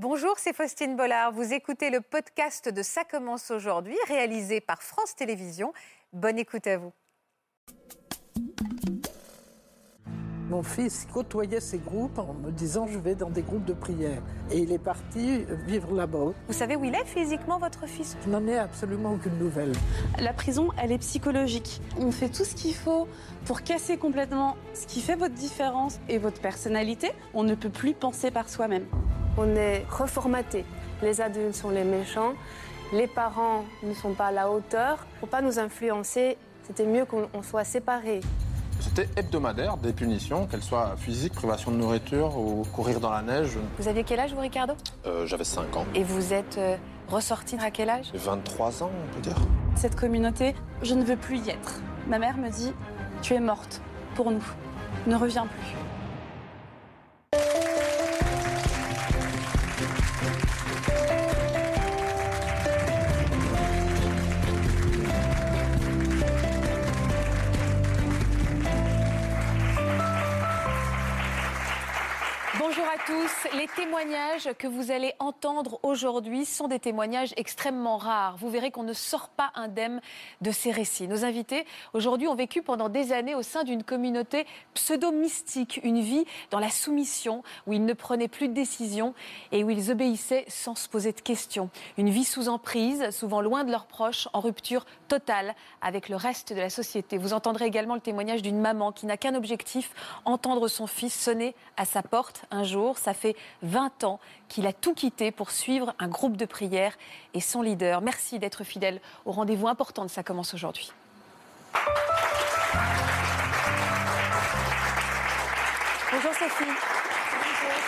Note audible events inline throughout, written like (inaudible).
Bonjour, c'est Faustine Bollard. Vous écoutez le podcast de Ça commence aujourd'hui, réalisé par France Télévisions. Bonne écoute à vous. Mon fils côtoyait ces groupes en me disant je vais dans des groupes de prière. Et il est parti vivre là-bas. Vous savez où il est physiquement, votre fils? Je n'en ai absolument aucune nouvelle. La prison, elle est psychologique. On fait tout ce qu'il faut pour casser complètement ce qui fait votre différence et votre personnalité. On ne peut plus penser par soi-même. On est reformaté. Les adultes sont les méchants, les parents ne sont pas à la hauteur. Pour pas nous influencer, c'était mieux qu'on soit séparés. C'était hebdomadaire, des punitions, qu'elles soient physiques, privation de nourriture ou courir dans la neige. Vous aviez quel âge, vous, Ricardo? Euh, J'avais 5 ans. Et vous êtes euh, ressorti à quel âge? 23 ans, on peut dire. Cette communauté, je ne veux plus y être. Ma mère me dit Tu es morte pour nous. Ne reviens plus. À tous. Les témoignages que vous allez entendre aujourd'hui sont des témoignages extrêmement rares. Vous verrez qu'on ne sort pas indemne de ces récits. Nos invités aujourd'hui ont vécu pendant des années au sein d'une communauté pseudo-mystique, une vie dans la soumission où ils ne prenaient plus de décisions et où ils obéissaient sans se poser de questions. Une vie sous emprise, souvent loin de leurs proches, en rupture totale avec le reste de la société. Vous entendrez également le témoignage d'une maman qui n'a qu'un objectif, entendre son fils sonner à sa porte un jour. Ça fait 20 ans qu'il a tout quitté pour suivre un groupe de prière et son leader. Merci d'être fidèle au rendez-vous important de Ça commence aujourd'hui. Bonjour Sophie.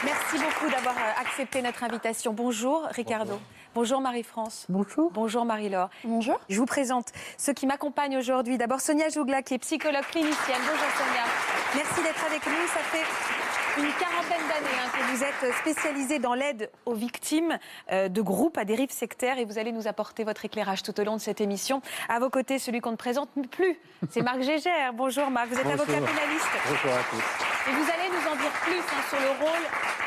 Merci beaucoup d'avoir euh, accepté notre invitation. Bonjour Ricardo. Bonjour, Marie-France. Bonjour. Bonjour Marie-Laure. Bonjour. Je vous présente ceux qui m'accompagnent aujourd'hui. D'abord Sonia Jougla, qui est psychologue clinicienne. Bonjour Sonia. Merci d'être avec nous. Ça fait une quarantaine d'années hein, que vous êtes spécialisée dans l'aide aux victimes euh, de groupes à dérive sectaire et vous allez nous apporter votre éclairage tout au long de cette émission. À vos côtés, celui qu'on ne présente plus, c'est Marc Gégère. Bonjour Marc, vous êtes Bonjour. avocat pénaliste. Bonjour à tous. Et vous allez nous en dire plus hein, sur le rôle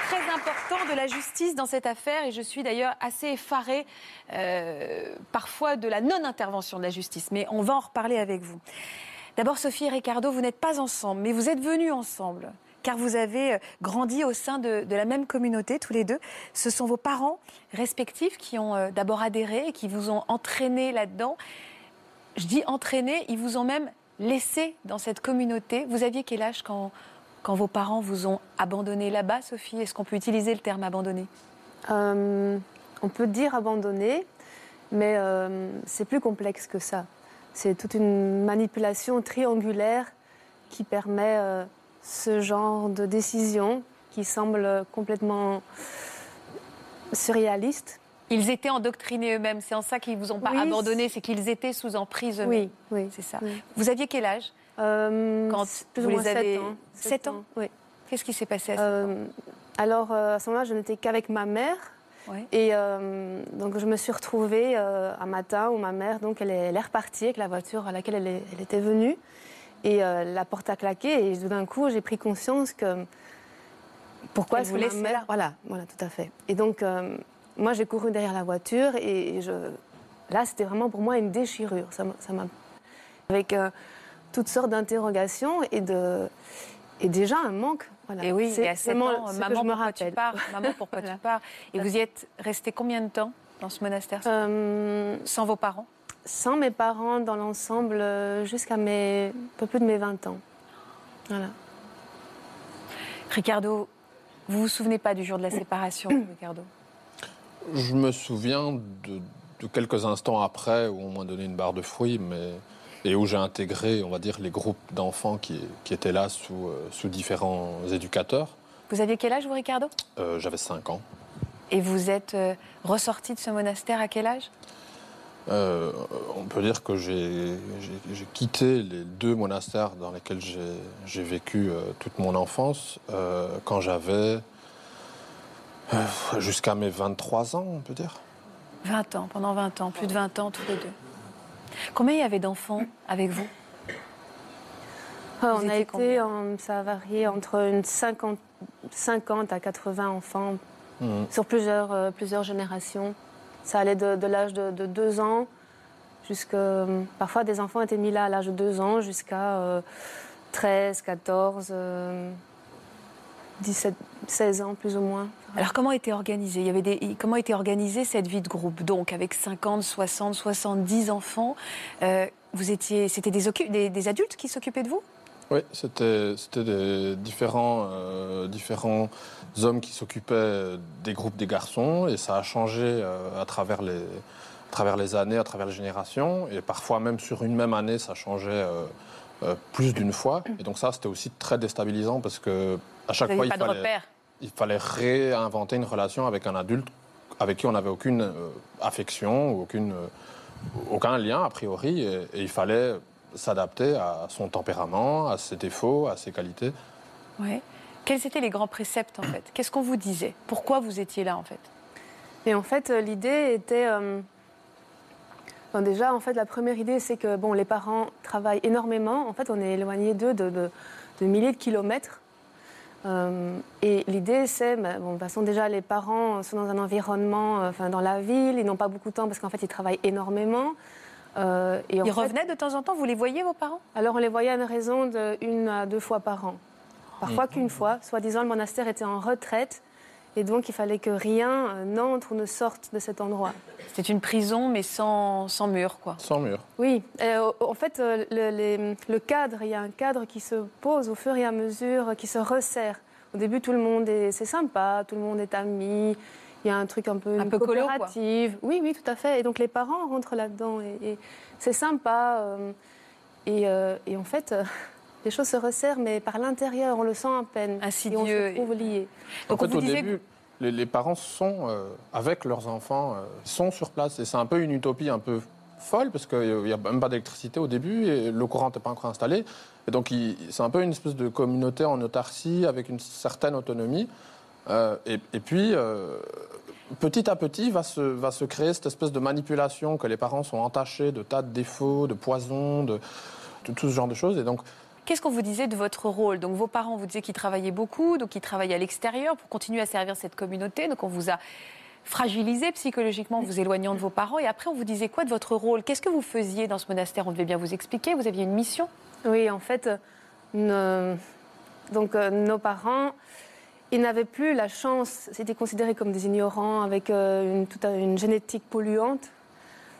très important de la justice dans cette affaire. Et je suis d'ailleurs assez effarée euh, parfois de la non-intervention de la justice. Mais on va en reparler avec vous. D'abord, Sophie et Ricardo, vous n'êtes pas ensemble, mais vous êtes venus ensemble. Car vous avez euh, grandi au sein de, la même communauté, tous les deux. Ce sont vos parents respectifs qui ont euh, d'abord adhéré et qui vous ont entraîné là-dedans. Je dis entraîné, ils vous ont même laissé dans cette communauté. Vous aviez quel âge quand, quand vos parents vous ont abandonné là-bas, Sophie? Est-ce qu'on peut utiliser le terme abandonné? Euh, on peut dire abandonné, mais c'est plus complexe que ça. C'est toute une manipulation triangulaire qui permet ce genre de décision qui semble complètement surréaliste. Ils étaient endoctrinés eux-mêmes. C'est en ça qu'ils vous ont pas Oui, abandonné, c'est qu'ils étaient sous emprise eux-mêmes. Oui, oui. C'est ça. Oui. Vous aviez quel âge Euh, Quand plus vous ou moins les avez- sept ans. Sept ans Oui. Qu'est-ce qui s'est passé à ce Euh, alors, euh, à ce moment-là, je n'étais qu'avec ma mère. Ouais. Et euh, donc, je me suis retrouvée euh, un matin où ma mère, donc, elle est, elle est repartie avec la voiture à laquelle elle, est- elle était venue. Et euh, la porte a claqué. Et tout d'un coup, j'ai pris conscience que. Pourquoi est-ce que ma mère. là. Voilà, voilà, tout à fait. Et donc, euh, moi, j'ai couru derrière la voiture. Et, je... là, c'était vraiment pour moi une déchirure. Ça m'a-. Avec euh, toutes sortes d'interrogations et de. Et déjà un manque. Voilà. Et oui, C'est et à 7 vraiment ans, maman, je me pourquoi tu rappelle. pars? Maman, pourquoi tu pars? Et vous y êtes resté combien de temps dans ce monastère? Euh, sans vos parents? Sans mes parents dans l'ensemble euh, jusqu'à mes un peu plus de mes 20 ans. Voilà. Ricardo, vous vous souvenez pas du jour de la séparation, (coughs) Ricardo? Je me souviens de, de quelques instants après où on m'a donné une barre de fruits, mais et où j'ai intégré, on va dire, les groupes d'enfants qui, qui étaient là sous, euh, sous différents éducateurs. Vous aviez quel âge, vous, Ricardo? Euh, J'avais 5 ans. Et vous êtes euh, ressorti de ce monastère à quel âge? Euh, on peut dire que j'ai quitté les deux monastères dans lesquels j'ai vécu euh, toute mon enfance euh, quand j'avais euh, jusqu'à mes 23 ans, on peut dire. 20 ans, pendant 20 ans, plus de 20 ans tous les deux. Combien il y avait d'enfants avec vous? Vous on a été, en- ça a varié entre une 50, 50 à 80 enfants Mhm. sur plusieurs, euh, plusieurs générations. Ça allait de, l'âge de, de 2 ans jusqu'à. Parfois, des enfants étaient mis là à l'âge de 2 ans jusqu'à euh, 13, 14, euh, 17, 16 ans plus ou moins. Alors comment était organisé? Il y avait des... Comment était organisée cette vie de groupe? Donc avec 50, 60, 70 enfants, euh, c'était des, des, des adultes qui s'occupaient de vous? Oui, c'était des différents, euh, différents hommes qui s'occupaient des groupes des garçons et ça a changé euh, à, travers les, à travers les années, à travers les générations. Et parfois même sur une même année, ça changeait euh, plus d'une fois. Et donc ça, c'était aussi très déstabilisant parce que à chaque Vous fois, il fallait, repères. il fallait réinventer une relation avec un adulte avec qui on n'avait aucune affection ou aucune, aucun lien a priori. Et, et il fallait s'adapter à son tempérament, à ses défauts, à ses qualités. Ouais. Quels étaient les grands préceptes en fait? Qu'est-ce qu'on vous disait? Pourquoi vous étiez là en fait? Et en fait, euh, l'idée était. euh, bon, déjà, en fait, la première idée, c'est que bon, les parents travaillent énormément. En fait, on est éloigné d'eux de, de- de milliers de kilomètres. Euh, et l'idée, c'est, bah, bon, de toute façon, déjà, les parents sont dans un environnement, euh, enfin, dans la ville, ils n'ont pas beaucoup de temps parce qu'en fait, ils travaillent énormément. Euh, et Ils fait- revenaient de temps en temps Vous les voyez vos parents? Alors on les voyait à une raison de une à deux fois par an. Parfois qu'une fois, soi-disant le monastère était en retraite et donc il fallait que rien euh, n'entre ou ne sorte de cet endroit. C'était une prison mais sans, sans mur quoi. Sans mur. Oui, euh, en fait le, les- le cadre, il y a un cadre qui se pose au fur et à mesure, qui se resserre. Au début tout le monde est, c'est sympa, tout le monde est ami. Il y a un truc un peu, Un colo. Oui, oui, tout à fait. Et donc les parents rentrent là-dedans et, et c'est sympa. euh, et, euh, et en fait, euh, (laughs) les choses se resserrent, mais par l'intérieur, on le sent à peine. Insidieux. Et on se trouve liés. Donc en on fait, vous au disait début, les, les parents sont, euh, avec leurs enfants, euh, sont sur place. Et c'est un peu une utopie un peu folle, parce qu'il n'y a même pas d'électricité au début, et le courant n'était pas encore installé. Et donc, c'est un peu une espèce de communauté en autarcie, avec une certaine autonomie. Euh, et, et puis, euh, petit à petit, va se, va se créer cette espèce de manipulation que les parents sont entachés de tas de défauts, de poisons, de, de tout ce genre de choses. Et donc, Qu'est-ce qu'on vous disait de votre rôle? Donc vos parents vous disaient qu'ils travaillaient beaucoup, donc ils travaillaient à l'extérieur pour continuer à servir cette communauté. Donc on vous a fragilisé psychologiquement en vous éloignant de vos parents. Et après on vous disait quoi de votre rôle? Qu'est-ce que vous faisiez dans ce monastère? On devait bien vous expliquer. Vous aviez une mission? Oui, en fait, euh, nos, donc, euh, nos parents, ils n'avaient plus la chance, c'était considéré comme des ignorants avec euh, une, toute une génétique polluante.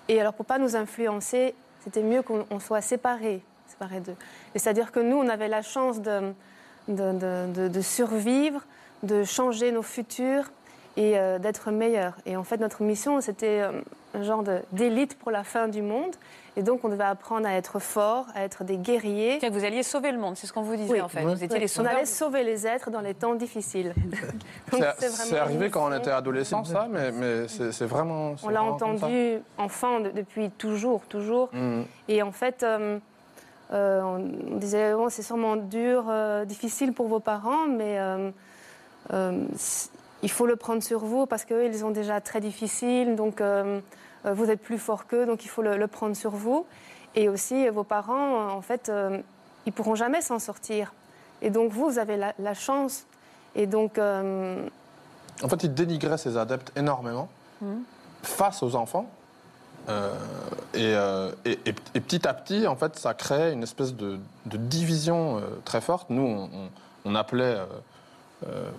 Et alors, pour pas nous influencer, c'était mieux qu'on on soit séparés, séparés d'eux. C'est-à-dire que nous, on avait la chance de- de survivre, de changer nos futurs et euh, d'être meilleurs. Et en fait, notre mission, c'était euh, un genre d'élite pour la fin du monde. Et donc, on devait apprendre à être fort, à être des guerriers. Que vous alliez sauver le monde, c'est ce qu'on vous disait Oui. en fait. Oui. Vous étiez Oui, les on sauveurs. allait sauver les êtres dans les temps difficiles. (laughs) C'est arrivé quand on était adolescent, ça, mais, mais c'est vraiment. On l'a entendu enfant de- depuis toujours, toujours. Mhm. Et en fait, euh, euh, on disait, bon, c'est sûrement dur, euh, difficile pour vos parents, mais euh, euh, il faut le prendre sur vous parce qu'eux, ils ont déjà très difficile, donc euh, euh, vous êtes plus fort qu'eux, donc il faut le, le prendre sur vous. Et aussi, euh, vos parents, en fait, euh, ils pourront jamais s'en sortir. Et donc, vous, vous avez la, la chance. Et donc, euh, En fait, il dénigrait ses adeptes énormément face aux enfants. Et, et- et- et petit à petit, en fait, ça crée une espèce de, de division très forte. Nous, on, on- on appelait, euh,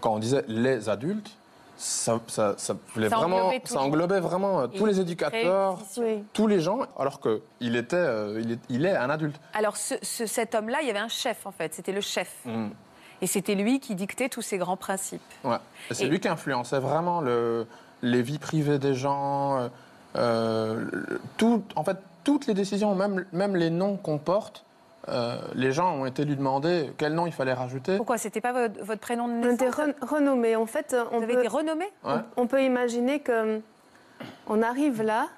quand on disait les adultes, ça, ça- ça voulait Ça vraiment, englobait ça vraiment euh, tous les éducateurs, oui. tous les gens, alors qu'il était, euh, il est, il est un adulte. Alors ce- ce- cet homme-là, il y avait un chef en fait. C'était le chef. Mhm. Et c'était lui qui dictait tous ces grands principes. Ouais. Et c'est Et- lui qui influençait vraiment le, les vies privées des gens, euh, tout, en fait, toutes les décisions, même, même les noms qu'on porte, euh, les gens ont été lui demander quel nom il fallait rajouter. Pourquoi? C'était pas votre, votre prénom de On était naissance ren- renommés. En fait, on Vous avez peut- été renommé Ouais. On, on peut imaginer que on arrive là,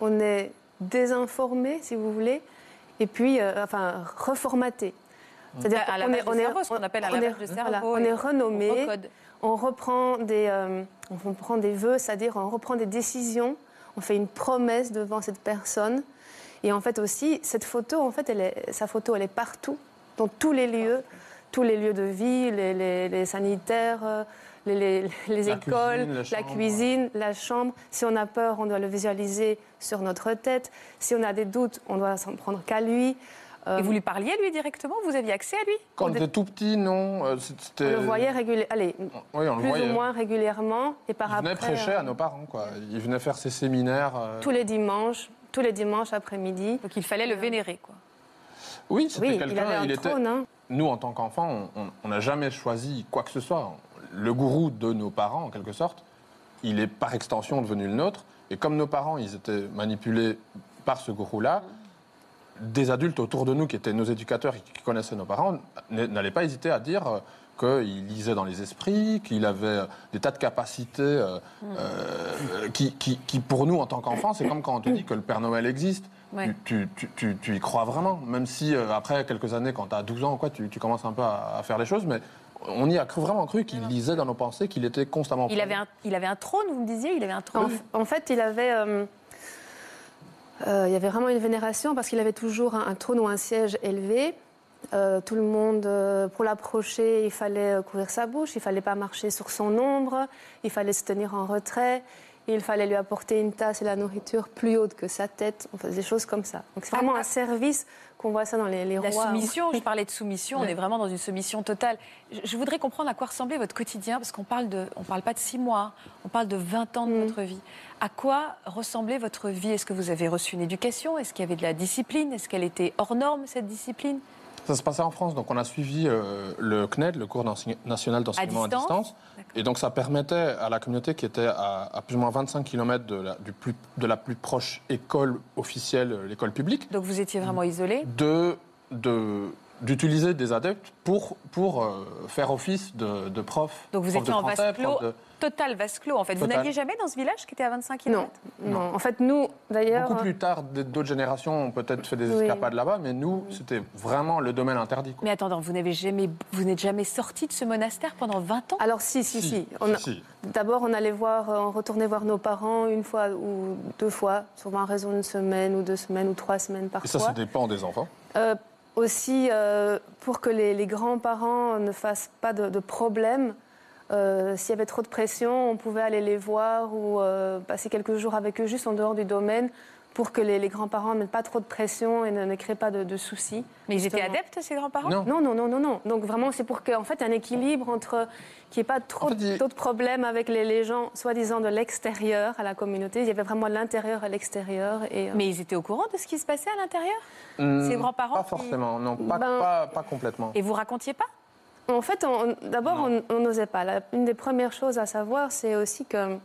on est désinformé, si vous voulez, et puis, euh, enfin, reformaté. C'est-à-dire À la est- on est- ce qu'on appelle à on la est- voilà, on on renommé, on reprend des, euh, on reprend des vœux, c'est-à-dire on reprend des décisions, on fait une promesse devant cette personne. Et en fait aussi, cette photo, en fait, elle est, sa photo, elle est partout, dans tous les lieux. tous les lieux de vie, les, les- les sanitaires, euh, les, les- les La écoles, cuisine, la cuisine, la chambre. Si on a peur, on doit le visualiser sur notre tête. Si on a des doutes, on doit s'en prendre qu'à lui. Euh, Et vous lui parliez, lui, directement? Vous aviez accès à lui? Quand on était tout petit, non. euh, on le voyait régulièrement, allez, Oui, on le plus voyait. ou moins régulièrement. Et par Il venait après, prêcher euh, à nos parents, quoi. Il venait faire ses séminaires. euh. tous les dimanches, tous les dimanches après-midi. Donc il fallait le vénérer, quoi. Oui, c'était Oui, il quelqu'un. avait un était. trône. hein. Nous, en tant qu'enfants, on- n'a jamais choisi quoi que ce soit. Le gourou de nos parents, en quelque sorte, il est par extension devenu le nôtre. Et comme nos parents, ils étaient manipulés par ce gourou-là, des adultes autour de nous qui étaient nos éducateurs et qui connaissaient nos parents n'allaient pas hésiter à dire euh, qu'il lisait dans les esprits, qu'il avait euh, des tas de capacités euh, euh, qui, qui- qui, pour nous, en tant qu'enfants, c'est comme quand on te dit que le Père Noël existe. Ouais. Tu, tu- tu- tu y crois vraiment, même si euh, après quelques années, quand tu as 12 ans, ou quoi, tu, tu commences un peu à, à faire les choses, mais on y a cru- vraiment cru qu'il lisait dans nos pensées, qu'il était constamment. Il avait, un, il avait un trône, vous me disiez Il avait un trône? En, en fait, il avait, euh, euh, il y avait vraiment une vénération parce qu'il avait toujours un, un trône ou un siège élevé. Euh, tout le monde, euh, pour l'approcher, il fallait euh, couvrir sa bouche, il fallait pas marcher sur son ombre, il fallait se tenir en retrait, il fallait lui apporter une tasse et la nourriture plus haute que sa tête, on faisait des choses comme ça. Donc c'est vraiment un service qu'on voit ça dans les, les La rois. soumission, je parlais de soumission, on est vraiment dans une soumission totale. Je, je voudrais comprendre à quoi ressemblait votre quotidien, parce qu'on parle de, on parle pas de six mois, on parle de 20 ans de Mm. votre vie. À quoi ressemblait votre vie? Est-ce que vous avez reçu une éducation? Est-ce qu'il y avait de la discipline? Est-ce qu'elle était hors norme, cette discipline? Ça se passait en France, donc on a suivi euh, le CNED, le cours national d'enseignement à distance distance. Et donc ça permettait à la communauté qui était à, à plus ou moins 25 km de la, du plus, de la plus proche école officielle, euh, l'école publique, Donc vous étiez vraiment isolé de, de, d'utiliser des adeptes pour, pour euh, faire office de, de prof. Donc vous prof étiez de en français, vase clos, de- total vase clos en fait. Vous n'alliez jamais dans ce village qui était à 25 Non, km non, En fait, nous, d'ailleurs, Beaucoup plus tard, d'autres générations ont peut-être fait des Oui. escapades là-bas, mais nous, c'était vraiment le domaine interdit. quoi. Mais attendez, vous n'avez jamais, vous n'êtes jamais sorti de ce monastère pendant 20 ans? Alors si, si, si. On a- si. D'abord, on allait voir, euh, on retournait voir nos parents une fois ou deux fois, souvent à raison d'une semaine ou deux semaines ou trois semaines Et parfois. ça, ça dépend des enfants. Euh, aussi, euh, pour que les, grands-parents ne fassent pas de, de problème, euh, s'il y avait trop de pression, on pouvait aller les voir ou euh, passer quelques jours avec eux juste en dehors du domaine pour que les, les grands-parents ne mettent pas trop de pression et ne, ne créent pas de, de soucis. Mais ils étaient adeptes, ces grands-parents Non. Non, non, non, non, non. Donc vraiment, c'est pour qu'en fait, un équilibre entre qu'il n'y ait pas trop En fait, il- d'autres problèmes avec les, les gens, soi-disant de l'extérieur à la communauté. Il y avait vraiment l'intérieur à l'extérieur. Et, euh, Mais ils étaient au courant de ce qui se passait à l'intérieur Hmm, Ces grands-parents Pas qui- forcément, non, pas, Ben- pas, pas complètement. Et vous racontiez pas? En fait, on- d'abord, on on n'osait pas. La- une des premières choses à savoir, c'est aussi que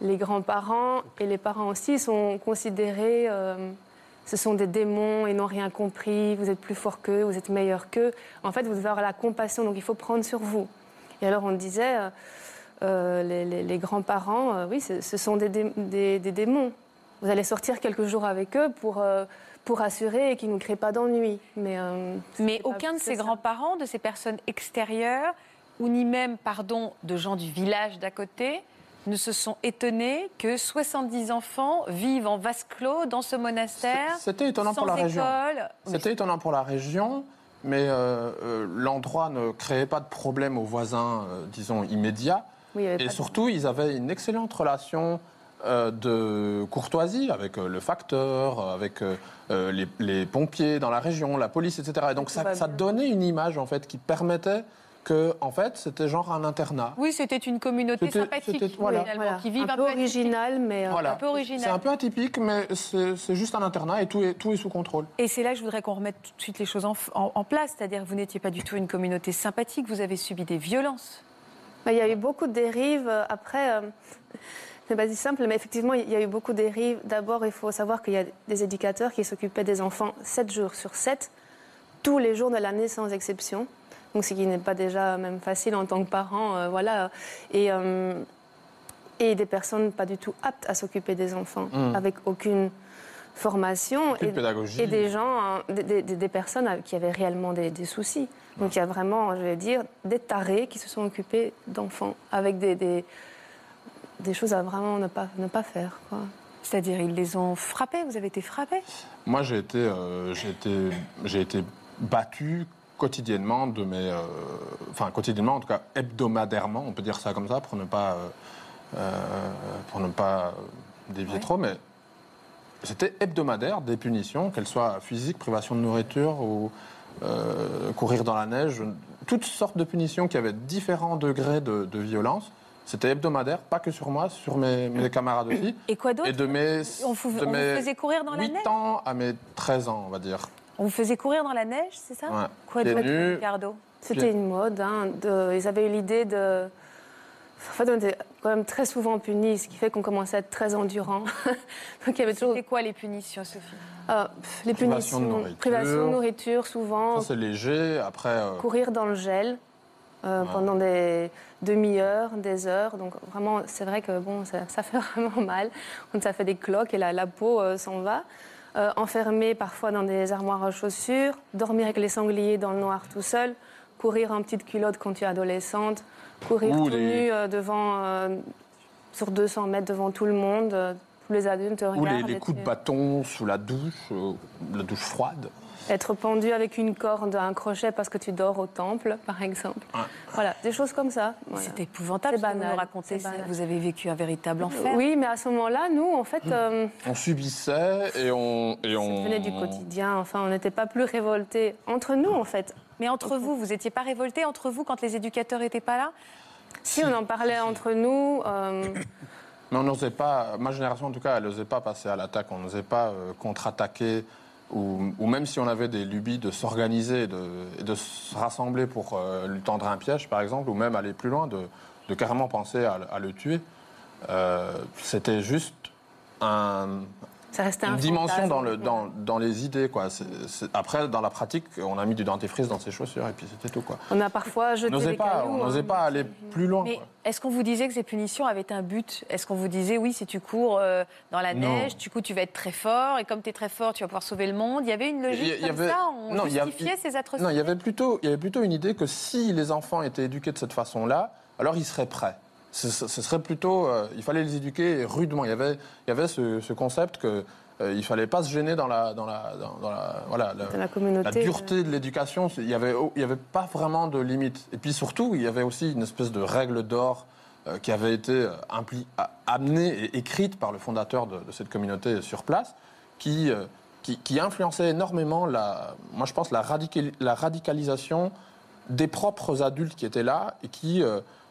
les grands-parents et les parents aussi sont considérés, euh, ce sont des démons, ils n'ont rien compris, vous êtes plus fort qu'eux, vous êtes meilleur qu'eux. En fait, vous devez avoir la compassion, donc il faut prendre sur vous. Et alors, on disait, euh, euh, les, les- les grands-parents, euh, oui, ce, sont des, dé- des- des démons. Vous allez sortir quelques jours avec eux pour, pour assurer qu'ils ne créent pas d'ennui. Mais, Mais aucun de ces grands-parents, de ces personnes extérieures, ou ni même, pardon, de gens du village d'à côté, ne se sont étonnés que 70 enfants vivent en vase clos dans ce monastère. C'était étonnant sans pour la région. école. C'était étonnant pour la région, mais euh, euh, l'endroit ne créait pas de problème aux voisins, euh, disons, immédiats. oui, Et de- surtout, ils avaient une excellente relation de courtoisie avec le facteur, avec les, les pompiers dans la région, la police, etc. Et donc ça, ça donnait une image en fait qui permettait que, en fait, c'était genre un internat. Oui, c'était une communauté C'était- sympathique, c'était- voilà. Voilà. qui vivent un, un, peu original, mais euh, Voilà. un peu original. C'est un peu atypique, mais c'est c'est juste un internat et tout est, tout est sous contrôle. Et c'est là que je voudrais qu'on remette tout de suite les choses en, en- en place, c'est-à-dire que vous n'étiez pas du tout une communauté sympathique, vous avez subi des violences. bah, il y a eu beaucoup de dérives. euh, Après, euh, c'est pas si simple, mais effectivement, il y a eu beaucoup de dérives. D'abord, il faut savoir qu'il y a des éducateurs qui s'occupaient des enfants 7 jours sur 7, tous les jours de l'année sans exception. Donc, ce qui n'est pas déjà même facile en tant que parent, euh, voilà. Et, euh, et des personnes pas du tout aptes à s'occuper des enfants, Mm. avec aucune formation. Et, des gens, hein, des, des- des personnes qui avaient réellement des, des soucis. Donc il y a vraiment, je vais dire, des tarés qui se sont occupés d'enfants avec des, choses à vraiment ne pas, ne pas faire. C'est-à-dire, ils les ont frappés, vous avez été frappé Moi, j'ai été, euh, j'ai été, j'ai été battu quotidiennement de mes, euh, enfin quotidiennement, en tout cas hebdomadairement, on peut dire ça comme ça pour ne pas, euh, euh, pour ne pas dévier Ouais. trop, mais c'était hebdomadaire des punitions, qu'elles soient physiques, privation de nourriture ou euh, courir dans la neige, toutes sortes de punitions qui avaient différents degrés de, de violence. C'était hebdomadaire, pas que sur moi, sur mes, mes camarades aussi. Et quoi d'autre Et de mes, On de on mes faisait courir dans la 8 neige ans à mes 13 ans, on va dire. On vous faisait courir dans la neige, c'est ça Ouais. Quoi. Ricardo C'était une mode. hein, de- ils avaient eu l'idée de. En fait, on était quand même très souvent punis, ce qui fait qu'on commençait à être très endurant. (laughs) Donc il y avait toujours C'était quoi les punitions, Sophie euh, pff, les Privation de punitions, nourriture. privation de nourriture, souvent, Ça, c'est léger. Après, euh, courir dans le gel euh, Ouais. pendant des demi-heures, des heures. Donc vraiment, c'est vrai que bon, ça, ça fait (laughs) vraiment mal. Quand ça fait des cloques et la, la peau euh, s'en va. Euh, enfermé parfois dans des armoires à chaussures, dormir avec les sangliers dans le noir tout seul, courir en petite culotte quand tu es adolescente, courir Ou tout les- nu euh, devant, euh, sur 200 mètres devant tout le monde. euh, tous les adultes te ou regardent. les, coups de bâton sous la douche, la douche froide. Être pendu avec une corde à un crochet parce que tu dors au temple, par exemple. Ouais. Voilà, des choses comme ça. Voilà. C'est épouvantable que vous banal, nous racontez. banal. Vous avez vécu un véritable enfer. Oui, mais à ce moment-là, nous, en fait, euh, On subissait et on. Et ça on... venait du quotidien. Enfin, on n'était pas plus révoltés entre nous, en fait. Mais entre vous, vous n'étiez pas révoltés entre vous quand les éducateurs n'étaient pas là? Si on en parlait entre nous, euh, (coughs) Mais on n'osait pas, ma génération en tout cas, elle n'osait pas passer à l'attaque, on n'osait pas euh, contre-attaquer, ou, même si on avait des lubies de s'organiser de, de se rassembler pour euh, lui tendre un piège, par exemple, ou même aller plus loin, de, carrément penser à, le- à le tuer, euh, c'était juste un, ça restait un une dimension dans, le, dans, dans les idées. Quoi. Après, dans la pratique, on a mis du dentifrice dans ses chaussures et puis c'était tout. Quoi. On a parfois jeté des pas, cailloux. on n'osait hein. pas aller plus loin. Mais est-ce qu'on vous disait que ces punitions avaient un but? Est-ce qu'on vous disait, oui, si tu cours euh, dans la Non. neige, du coup, tu vas être très fort, et comme tu es très fort, tu vas pouvoir sauver le monde? Il y avait une logique Il y- comme avait- ça? On non, il y a- justifiait ces atrocités? Non, il y avait plutôt, il y avait plutôt une idée que si les enfants étaient éduqués de cette façon-là, alors ils seraient prêts. Ce, serait plutôt, euh, il fallait les éduquer rudement. Il y avait, il y avait ce, ce concept que euh, il fallait pas se gêner dans la, dans la, dans, dans la, voilà, la, Dans la communauté. la dureté de l'éducation. Il y avait, il y avait pas vraiment de limite. Et puis surtout, il y avait aussi une espèce de règle d'or euh, qui avait été euh, impli- amenée et écrite par le fondateur de, de cette communauté sur place, qui, qui, qui influençait énormément la, moi je pense la, radical- la radicalisation des propres adultes qui étaient là et qui,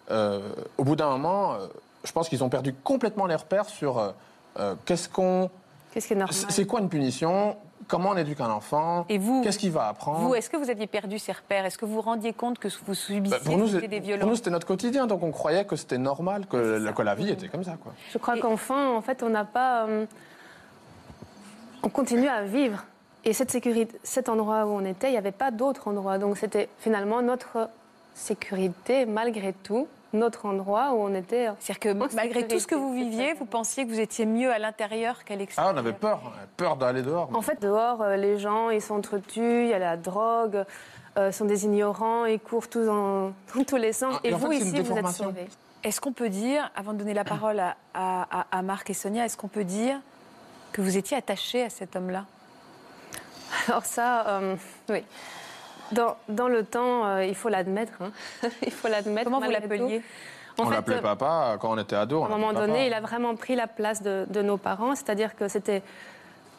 au bout d'un moment, euh, je pense qu'ils ont perdu complètement les repères sur euh, euh, qu'est-ce qu'on, Qu'est-ce qui est normal c'est quoi une punition, comment on éduque un enfant, Et vous, qu'est-ce qu'il va apprendre? vous est-ce que vous aviez perdu ces repères? Est-ce que vous vous rendiez compte que vous subissiez Bah, pour nous, des pour nous, violences c'était notre quotidien, donc on croyait que c'était normal, que, la, que la vie était comme ça. Quoi. Je crois Et- qu'enfin, en fait, on n'a pas. euh, on continue à vivre. Et cette sécurité, cet endroit où on était, il n'y avait pas d'autre endroit. Donc c'était finalement notre sécurité, malgré tout, notre endroit où on était. C'est-à-dire En que malgré tout ce que vous viviez, vous pensiez que vous étiez mieux à l'intérieur qu'à Ah, l'extérieur on avait peur, on avait peur d'aller dehors. En fait, dehors, euh, les gens, ils s'entretuent, il y a la drogue, euh, sont des ignorants, ils courent tous dans, (laughs) dans tous les sens. Ah, et et en vous, fait, ici, vous êtes sauvés. Est-ce qu'on peut dire, avant de donner la parole à, à- à- à Marc et Sonia, est-ce qu'on peut dire que vous étiez attachés à cet homme-là? Alors ça, euh, oui. Dans, dans le temps, euh, il faut l'admettre. hein. (laughs) il faut l'admettre. Comment vous l'appeliez En on fait, l'appelait euh, papa quand on était ado. À un moment donné, il a vraiment pris la place de, de nos parents, c'est-à-dire que c'était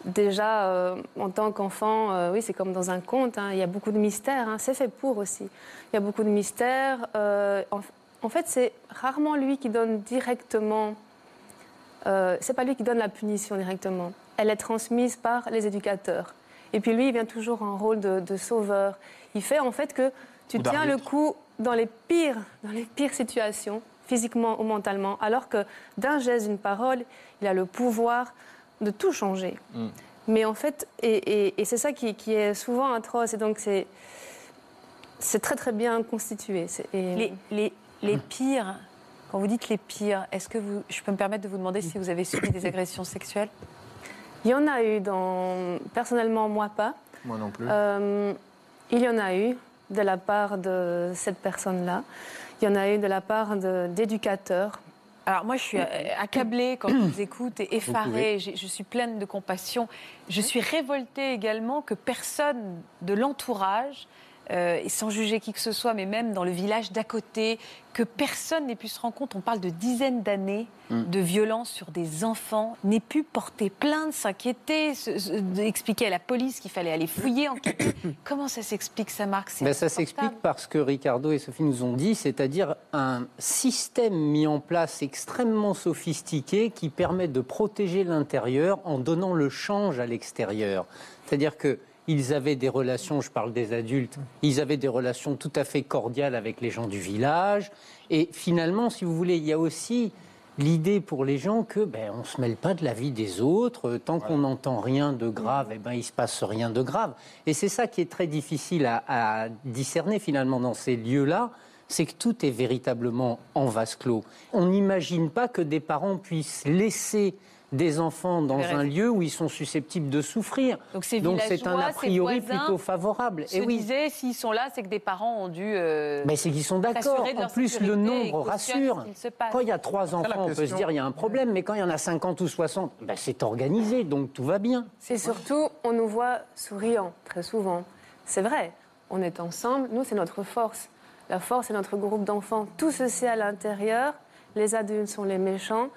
déjà euh, en tant qu'enfant, euh, oui, c'est comme dans un conte, hein, il y a beaucoup de mystères, hein, c'est fait pour aussi. Il y a beaucoup de mystères. euh, en, en fait, c'est rarement lui qui donne directement. Euh, c'est pas lui qui donne la punition directement. Elle est transmise par les éducateurs. Et puis lui, il vient toujours en rôle de, de sauveur. Il fait en fait que tu tiens le coup dans les pires, dans les pires situations, physiquement ou mentalement, alors que d'un geste, d'une parole, il a le pouvoir de tout changer. Mm. Mais en fait, et, et- et c'est ça qui, qui est souvent atroce, et donc c'est c'est très très bien constitué. Et- les, les, les pires, quand vous dites les pires, est-ce que vous, je peux me permettre de vous demander si vous avez subi des agressions sexuelles? Il y en a eu dans personnellement moi pas. Moi non plus. Euh, il y en a eu de la part de cette personne-là. Il y en a eu de la part d'éducateurs. Alors moi, je suis euh, accablée quand je vous écoute et effarée. J'ai- Je suis pleine de compassion. Je suis révoltée également que personne de l'entourage euh, et sans juger qui que ce soit, mais même dans le village d'à côté, que personne n'ait pu se rendre compte, on parle de dizaines d'années Mm. de violence sur des enfants, n'ait pu porter plainte, s'inquiéter, expliquer à la police qu'il fallait aller fouiller, enquêter. (coughs) Comment ça s'explique, ça, Marc? Ben, ça s'explique parce que Ricardo et Sophie nous ont dit, c'est-à-dire un système mis en place extrêmement sophistiqué qui permet de protéger l'intérieur en donnant le change à l'extérieur. C'est-à-dire que ils avaient des relations, je parle des adultes, ils avaient des relations tout à fait cordiales avec les gens du village. Et finalement, si vous voulez, il y a aussi l'idée pour les gens que ben, on se mêle pas de la vie des autres. Tant qu'on n'entend rien de grave, eh ben, il se passe rien de grave. Et c'est ça qui est très difficile à, à discerner finalement dans ces lieux-là, c'est que tout est véritablement en vase clos. On n'imagine pas que des parents puissent laisser des enfants dans un lieu où ils sont susceptibles de souffrir. Donc ces Donc c'est un a priori plutôt favorable. se Et oui. disaient, s'ils sont là, c'est que des parents ont dû... euh, Mais c'est qu'ils sont d'accord. En plus, le nombre rassure. se passe. Quand il y a trois enfants, on peut se dire il y a un problème, mais quand il y en a 50 ou 60, ben, c'est organisé, donc tout va bien. C'est surtout, on nous voit souriant très souvent. C'est vrai, on est ensemble, nous c'est notre force. La force c'est notre groupe d'enfants. Tout sait à l'intérieur, les adultes sont les méchants,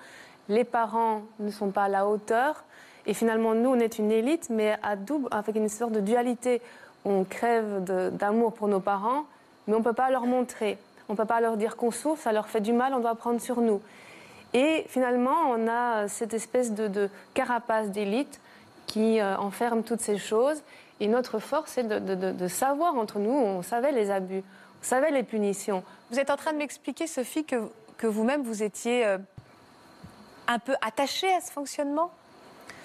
les parents ne sont pas à la hauteur. Et finalement, nous, on est une élite, mais à double, avec une sorte de dualité. On crève d'amour pour nos parents, mais on ne peut pas leur montrer. On ne peut pas leur dire qu'on souffre, ça leur fait du mal, on doit prendre sur nous. Et finalement, on a cette espèce de, carapace d'élite qui euh, enferme toutes ces choses. Et notre force, c'est de savoir entre nous, on savait les abus, on savait les punitions. Vous êtes en train de m'expliquer, Sophie, que, que vous-même, vous étiez euh, un peu attachée à ce fonctionnement?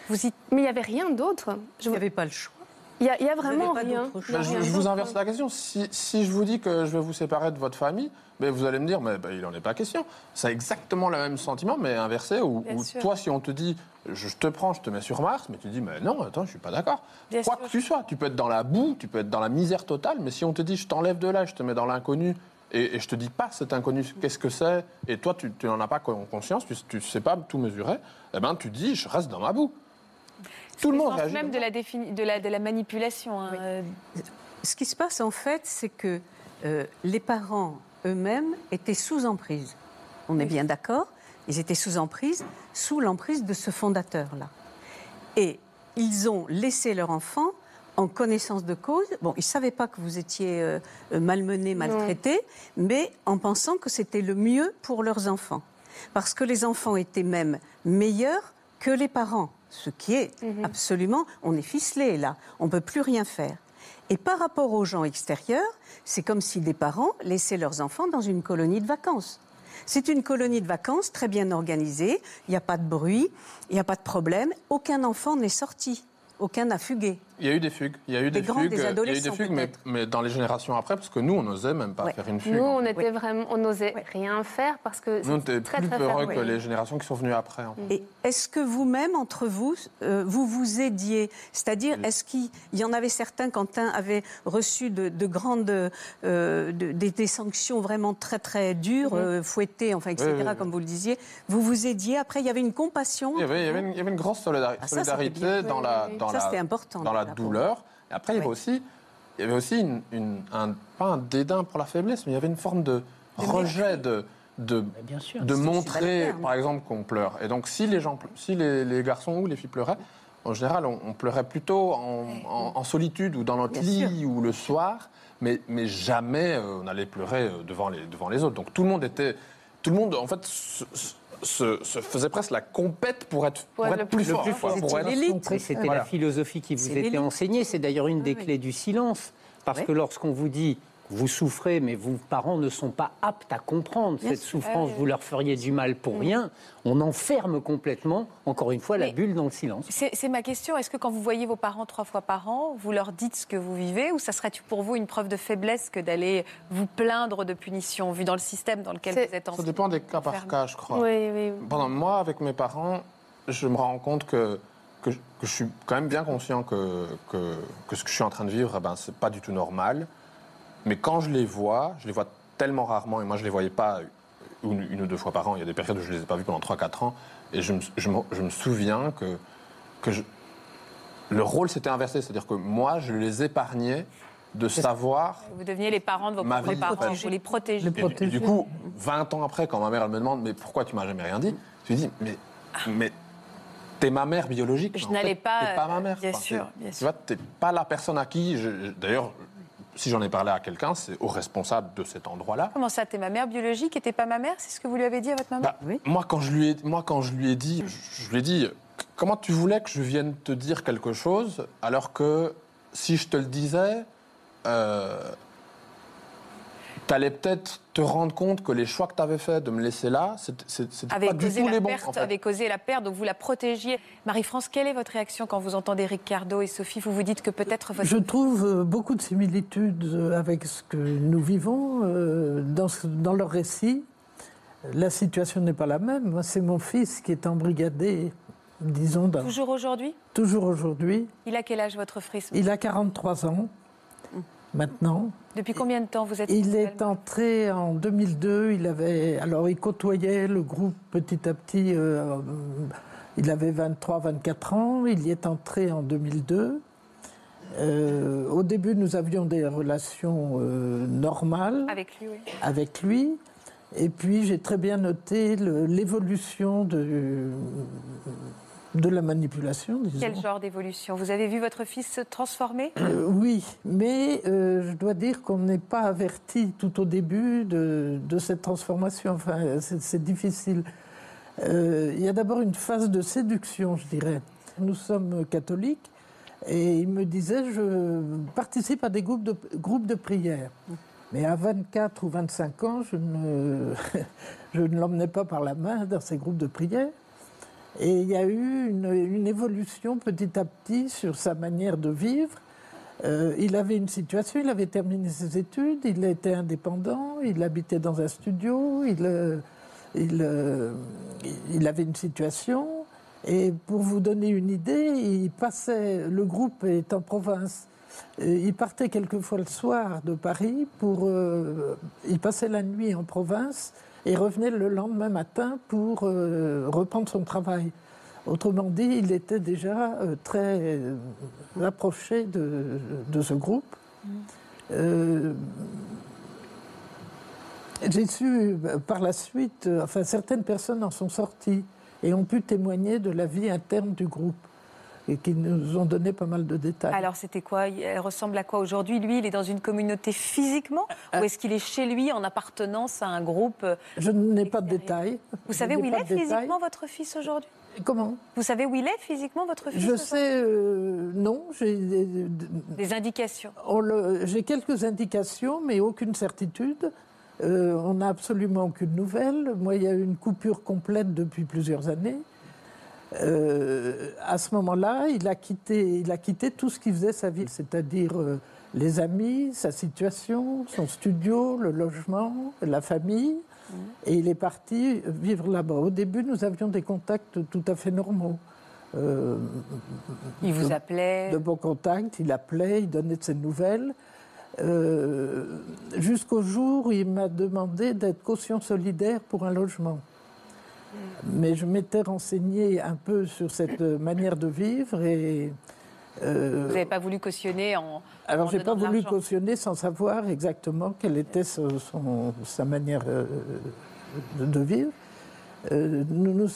Vous y... Mais il n'y avait rien d'autre. Je- Il n'y avait pas le choix. Il n'y a, a vraiment rien. je, je vous inverse la question. Si, si je vous dis que je vais vous séparer de votre famille, ben, vous allez me dire, mais ben, il n'en est pas question. C'est exactement le même sentiment, mais inversé, sûr. toi, si on te dit, je te prends, je te mets sur Mars, mais tu dis, mais non, attends, je suis pas d'accord. Quoi sûr. que tu sois, tu peux être dans la boue, tu peux être dans la misère totale, mais si on te dit, je t'enlève de là, je te mets dans l'inconnu, et, et je te dis pas cet inconnu, qu'est-ce que c'est, et toi, tu n'en as pas conscience, tu ne sais pas tout mesurer, eh ben, tu dis, je reste dans ma boue. Tout le monde réagit même de la, défini- de la, de la manipulation. hein. Ce qui se passe en fait, c'est que euh, les parents eux-mêmes étaient sous emprise. On est bien d'accord? Ils étaient sous emprise, sous l'emprise de ce fondateur-là. Et ils ont laissé leur enfant en connaissance de cause. Bon, ils ne savaient pas que vous étiez euh, malmené, maltraité, mais en pensant que c'était le mieux pour leurs enfants. Parce que les enfants étaient même meilleurs que les parents. Ce qui est absolument, on est ficelé là, on ne peut plus rien faire. Et par rapport aux gens extérieurs, c'est comme si des parents laissaient leurs enfants dans une colonie de vacances. C'est une colonie de vacances très bien organisée, il n'y a pas de bruit, il n'y a pas de problème, aucun enfant n'est sorti, aucun n'a fugué. Il y a eu des fugues. Il y a eu des, Des grands, fugues. des il y a eu des adolescents, fugues, mais, dans les générations après, parce que nous, on n'osait même pas Ouais. faire une fugue. Nous, on était vraiment, on n'osait rien faire parce que Nous, on c'était était très plus très peureux que les générations qui sont venues après. en fait. Et est-ce que vous-même, entre vous, euh, vous vous aidiez? C'est-à-dire, est-ce qu'il il y en avait certains, quand un avait reçu de, de grandes, euh, de- des, des sanctions vraiment très très dures, euh, fouettées, enfin, etc., Oui, oui, oui. comme vous le disiez, vous vous aidiez? Après, il y avait une compassion Il y avait, il y entre avait vous une, il y avait une grosse solidari- Ah, ça, solidarité dans la, dans Ça, la, c'était important, dans la pour douleur. Et après, il y avait aussi, il y avait aussi une, une- un, pas un dédain pour la faiblesse, mais il y avait une forme de, rejet de, de, bien sûr. de C'est montrer, subalterne. par exemple, qu'on pleure. Et donc, si les, gens, si les, les garçons ou les filles pleuraient, en général, on, on pleurait plutôt en, en- en solitude ou dans notre Bien lit ou le soir, mais, mais jamais euh, on allait pleurer euh, devant les, devant les autres. Donc, tout le monde était. Tout le monde, en fait, se, faisait presque la compète pour être, pour être être le plus plus fort. fort. pour c'était Voilà. la philosophie qui vous était enseignée. C'est d'ailleurs une des oui. clés du silence. Parce Oui. que lorsqu'on vous dit vous souffrez, mais vos parents ne sont pas aptes à comprendre Bien cette sûr. souffrance, vous leur feriez du mal pour rien, on enferme complètement, encore une fois, la bulle dans le silence. C'est ma question. Est-ce que quand vous voyez vos parents trois fois par an, vous leur dites ce que vous vivez ou ça serait pour vous une preuve de faiblesse que d'aller vous plaindre de punition, vu dans le système dans lequel vous êtes en Ça dépend des cas par cas, je crois. Oui, oui. Pendant moi, avec mes parents, je me rends compte que, que, je- que je suis quand même bien conscient que, que, que ce que je suis en train de vivre, eh ben, c'est pas du tout normal. Mais quand je les vois, je les vois tellement rarement, et moi je les voyais pas une, une ou deux fois par an. Il y a des périodes où je les ai pas vus pendant 3-4 ans, et je me, je me- je me souviens que, que je- le rôle s'était inversé, c'est-à-dire que moi je les épargnais de savoir. Vous deveniez les parents de vos propres vie, parents, vous les protégez. Les Et, du- et du coup, 20 ans après, quand ma mère elle me demande mais pourquoi tu m'as jamais rien dit, je lui dis mais mais t'es ma mère biologique. Je n'allais pas, T'es pas ma mère. bien Enfin, sûr, Tu vois, t'es pas la personne à qui. je- je- D'ailleurs, si j'en ai parlé à quelqu'un, c'est au responsable de cet endroit-là. Comment ça, t'es ma mère biologique et t'es pas ma mère C'est ce que vous lui avez dit à votre maman Bah, moi, quand je lui ai, moi, quand je lui ai dit, je, je lui ai dit, comment tu voulais que je vienne te dire quelque chose alors que si je te le disais, euh, t'allais peut-être te rendre compte que les choix que t'avais fait de me laisser là, c'était pas du tout la les bons. perte, en fait. avait causé la perte, donc vous la protégiez. Marie-France, quelle est votre réaction quand vous entendez Ricardo et Sophie? Vous vous dites que peut-être votre Je trouve euh, beaucoup de similitudes euh, avec ce que nous vivons euh, dans, ce- dans leur récit. La situation n'est pas la même. C'est mon fils qui est embrigadé, disons, dans- toujours aujourd'hui? Toujours aujourd'hui. Il a quel âge votre fils? Il a 43 ans maintenant. Depuis combien de temps vous êtes Il est entré en 2002. Il avait, alors, il côtoyait le groupe petit à petit. euh, il avait 23-24 ans. Il y est entré en 2002. Euh, au début, nous avions des relations euh, normales avec lui, oui. avec lui. Et puis, j'ai très bien noté l'évolution de, de la manipulation, disons. Quel genre d'évolution? Vous avez vu votre fils se transformer? Euh, oui, mais euh, je dois dire qu'on n'est pas averti tout au début de, de cette transformation. Enfin, c'est difficile. Euh, il y a d'abord une phase de séduction, je dirais. Nous sommes catholiques et il me disait je participe à des groupes de, groupes de prière. Mais à 24 ou 25 ans, je ne, (laughs) je ne l'emmenais pas par la main dans ces groupes de prière. Et il y a eu une, évolution petit à petit sur sa manière de vivre. Euh, il avait une situation, il avait terminé ses études, il était indépendant, il habitait dans un studio, il, euh, euh, avait une situation. Et pour vous donner une idée, il passait, le groupe est en province. Il partait quelquefois le soir de Paris pour. il passait la nuit en province et revenait le lendemain matin pour euh, reprendre son travail. Autrement dit, il était déjà euh, très euh, approché de, de ce groupe. Euh, J'ai su par la suite, enfin certaines personnes en sont sorties et ont pu témoigner de la vie interne du groupe et qui nous ont donné pas mal de détails. Alors c'était quoi? Elle ressemble à quoi aujourd'hui? Lui, il est dans une communauté physiquement? Euh. Ou est-ce qu'il est chez lui en appartenance à un groupe Je n'ai pas de détails. Vous Je savez où il est détails. physiquement, votre fils, aujourd'hui? Comment? Vous savez où il est physiquement, votre fils Je sais, euh, non, j'ai Des indications. j'ai quelques indications, mais aucune certitude. Euh, on n'a absolument aucune nouvelle. Moi, il y a eu une coupure complète depuis plusieurs années. Euh, à ce moment-là, il a quitté, il a quitté tout ce qui faisait sa vie, c'est-à-dire euh, les amis, sa situation, son studio, le logement, la famille. Et il est parti vivre là-bas. Au début, nous avions des contacts tout à fait normaux. Euh, Il vous appelait de bons contacts, il appelait, il donnait de ses nouvelles. Euh, Jusqu'au jour où il m'a demandé d'être caution solidaire pour un logement. Mais je m'étais renseigné un peu sur cette manière de vivre et. euh, Vous n'avez pas voulu cautionner en. alors, en j'ai pas voulu cautionner sans savoir exactement quelle était son- son- sa manière euh, de, de vivre. Euh, nous, nous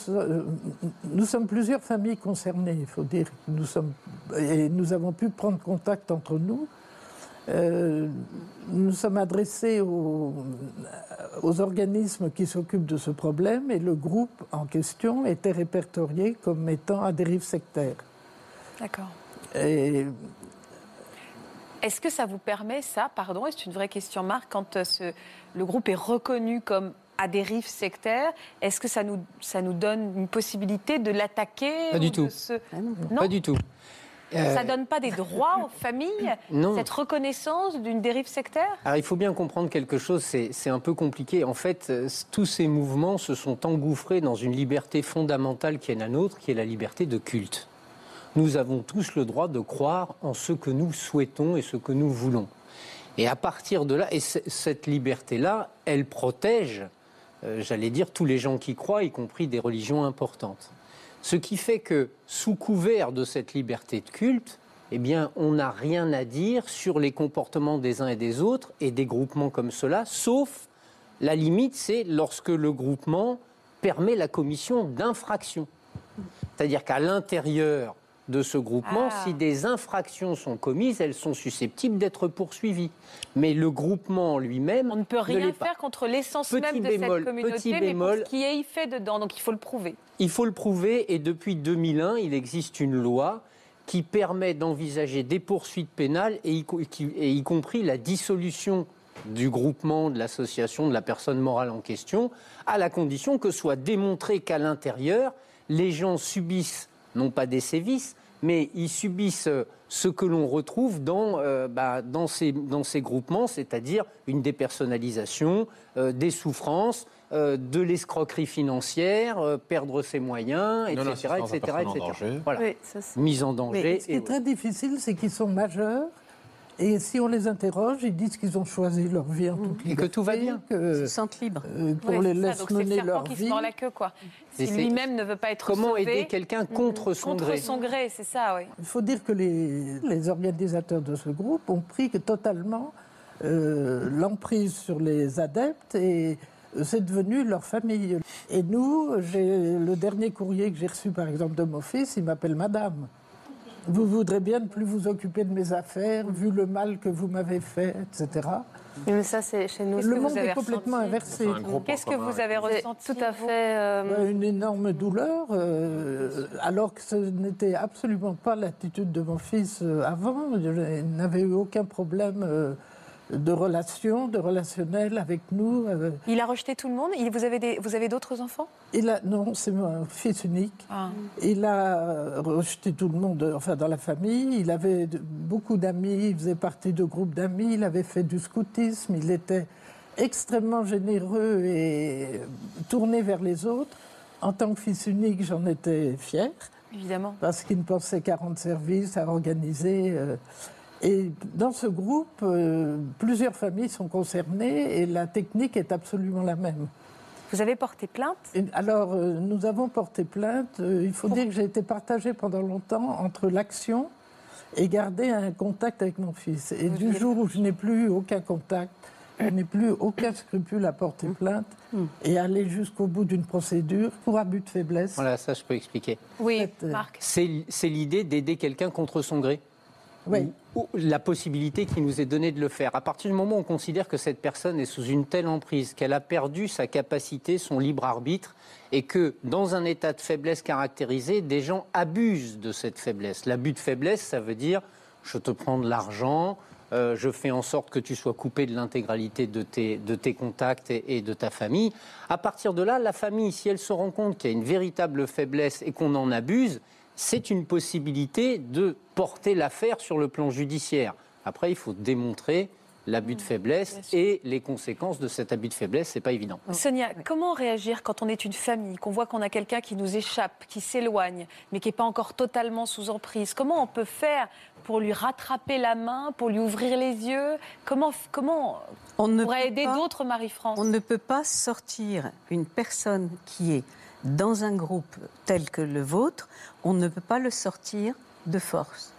nous sommes plusieurs familles concernées, il faut dire. Nous sommes, et nous avons pu prendre contact entre nous. Euh, nous sommes adressés aux, aux organismes qui s'occupent de ce problème et le groupe en question était répertorié comme étant à dérive sectaire. D'accord. Et Est-ce que ça vous permet, ça, pardon, c'est une vraie question, Marc, quand euh, ce- le groupe est reconnu comme à dérive sectaire, est-ce que ça nous, ça nous donne une possibilité de l'attaquer Pas du ou tout. Non Pas du tout. Euh, Ça donne pas des droits aux familles Non. Cette reconnaissance d'une dérive sectaire? Alors il faut bien comprendre quelque chose, c'est un peu compliqué. En fait, euh, tous ces mouvements se sont engouffrés dans une liberté fondamentale qui est la nôtre, qui est la liberté de culte. Nous avons tous le droit de croire en ce que nous souhaitons et ce que nous voulons. Et à partir de là, et cette liberté-là, elle protège, euh, j'allais dire, tous les gens qui croient, y compris des religions importantes. Ce qui fait que, sous couvert de cette liberté de culte, eh bien, on n'a rien à dire sur les comportements des uns et des autres et des groupements comme cela, sauf la limite, c'est lorsque le groupement permet la commission d'infractions. C'est-à-dire qu'à l'intérieur de ce groupement, Ah. si des infractions sont commises, elles sont susceptibles d'être poursuivies. Mais le groupement lui-même On ne peut rien faire contre l'essence même de bémol, cette communauté, petit mais bémol. pour ce qui est y fait dedans. Donc il faut le prouver. Il faut le prouver et depuis 2001, il existe une loi qui permet d'envisager des poursuites pénales et y, et y compris la dissolution du groupement, de l'association, de la personne morale en question, à la condition que soit démontré qu'à l'intérieur, les gens subissent non pas des sévices, mais ils subissent ce que l'on retrouve dans, euh, bah, dans, ces, dans ces groupements, c'est-à-dire une dépersonnalisation, euh, des souffrances, euh, de l'escroquerie financière, euh, perdre ses moyens, etc. Etc., en etc. danger. Voilà. Oui, ça, c'est- Mise en danger. Mais ce qui est très difficile, c'est qu'ils sont majeurs. Et si on les interroge, ils disent qu'ils ont choisi leur vie en toute Et que tout va liberté, bien. que, Ils se sentent libres. euh, qu'on Ouais, les c'est ça. laisse Donc c'est le mener serpent leur qui se vie. mord la queue, quoi. Si c'est- lui-même ne veut pas être Comment sauvé, aider quelqu'un contre son contre gré son gré, c'est ça, oui. Il faut dire que les, les organisateurs de ce groupe ont pris que totalement euh, l'emprise sur les adeptes et euh, c'est devenu leur famille. Et nous, j'ai le dernier courrier que j'ai reçu par exemple de mon fils, il m'appelle Madame. Vous voudrez bien ne plus vous occuper de mes affaires, vu le mal que vous m'avez fait, etc. Mais ça, c'est chez nous. Le que monde vous avez est complètement inversé. Qu'est-ce que vous avez ressenti tout à fait. euh, Euh, Une énorme douleur, euh, alors que ce n'était absolument pas l'attitude de mon fils euh, avant. Il n'avait eu aucun problème euh, de relation, de relationnel avec nous. euh. Il a rejeté tout le monde Il- Vous avez des- vous avez d'autres enfants? Il a, non, c'est mon fils unique. Ah. Il a rejeté tout le monde, enfin dans la famille. Il avait beaucoup d'amis, il faisait partie de groupes d'amis, il avait fait du scoutisme, il était extrêmement généreux et tourné vers les autres. En tant que fils unique, j'en étais fier Évidemment. parce qu'il ne pensait qu'à rendre service, à organiser. euh. Et dans ce groupe, euh, plusieurs familles sont concernées et la technique est absolument la même. Vous avez porté plainte? Et alors, euh, nous avons porté plainte. Euh, il faut dire que j'ai été partagée pendant longtemps entre l'action et garder un contact avec mon fils. Et du jour où je n'ai plus aucun contact, je n'ai plus aucun scrupule à porter plainte et aller jusqu'au bout d'une procédure pour abus de faiblesse. Voilà, ça je peux expliquer. Oui, Marc. C'est c'est l'idée d'aider quelqu'un contre son gré. La possibilité qui nous est donnée de le faire. À partir du moment où on considère que cette personne est sous une telle emprise, qu'elle a perdu sa capacité, son libre arbitre, et que dans un état de faiblesse caractérisé, des gens abusent de cette faiblesse. L'abus de faiblesse, ça veut dire je te prends de l'argent, euh, je fais en sorte que tu sois coupé de l'intégralité de tes, contacts et de ta famille. À partir de là, la famille, si elle se rend compte qu'il y a une véritable faiblesse et qu'on en abuse, c'est une possibilité de porter l'affaire sur le plan judiciaire. Après, il faut démontrer l'abus de faiblesse et les conséquences de cet abus de faiblesse, c'est pas évident. Sonia, comment réagir quand on est une famille, qu'on voit qu'on a quelqu'un qui nous échappe, qui s'éloigne, mais qui n'est pas encore totalement sous emprise? Comment on peut faire pour lui rattraper la main, pour lui ouvrir les yeux? Comment, comment On on ne pourrait aider d'autres, Marie-France? On ne peut pas sortir une personne qui est dans un groupe tel que le vôtre, on ne peut pas le sortir de force.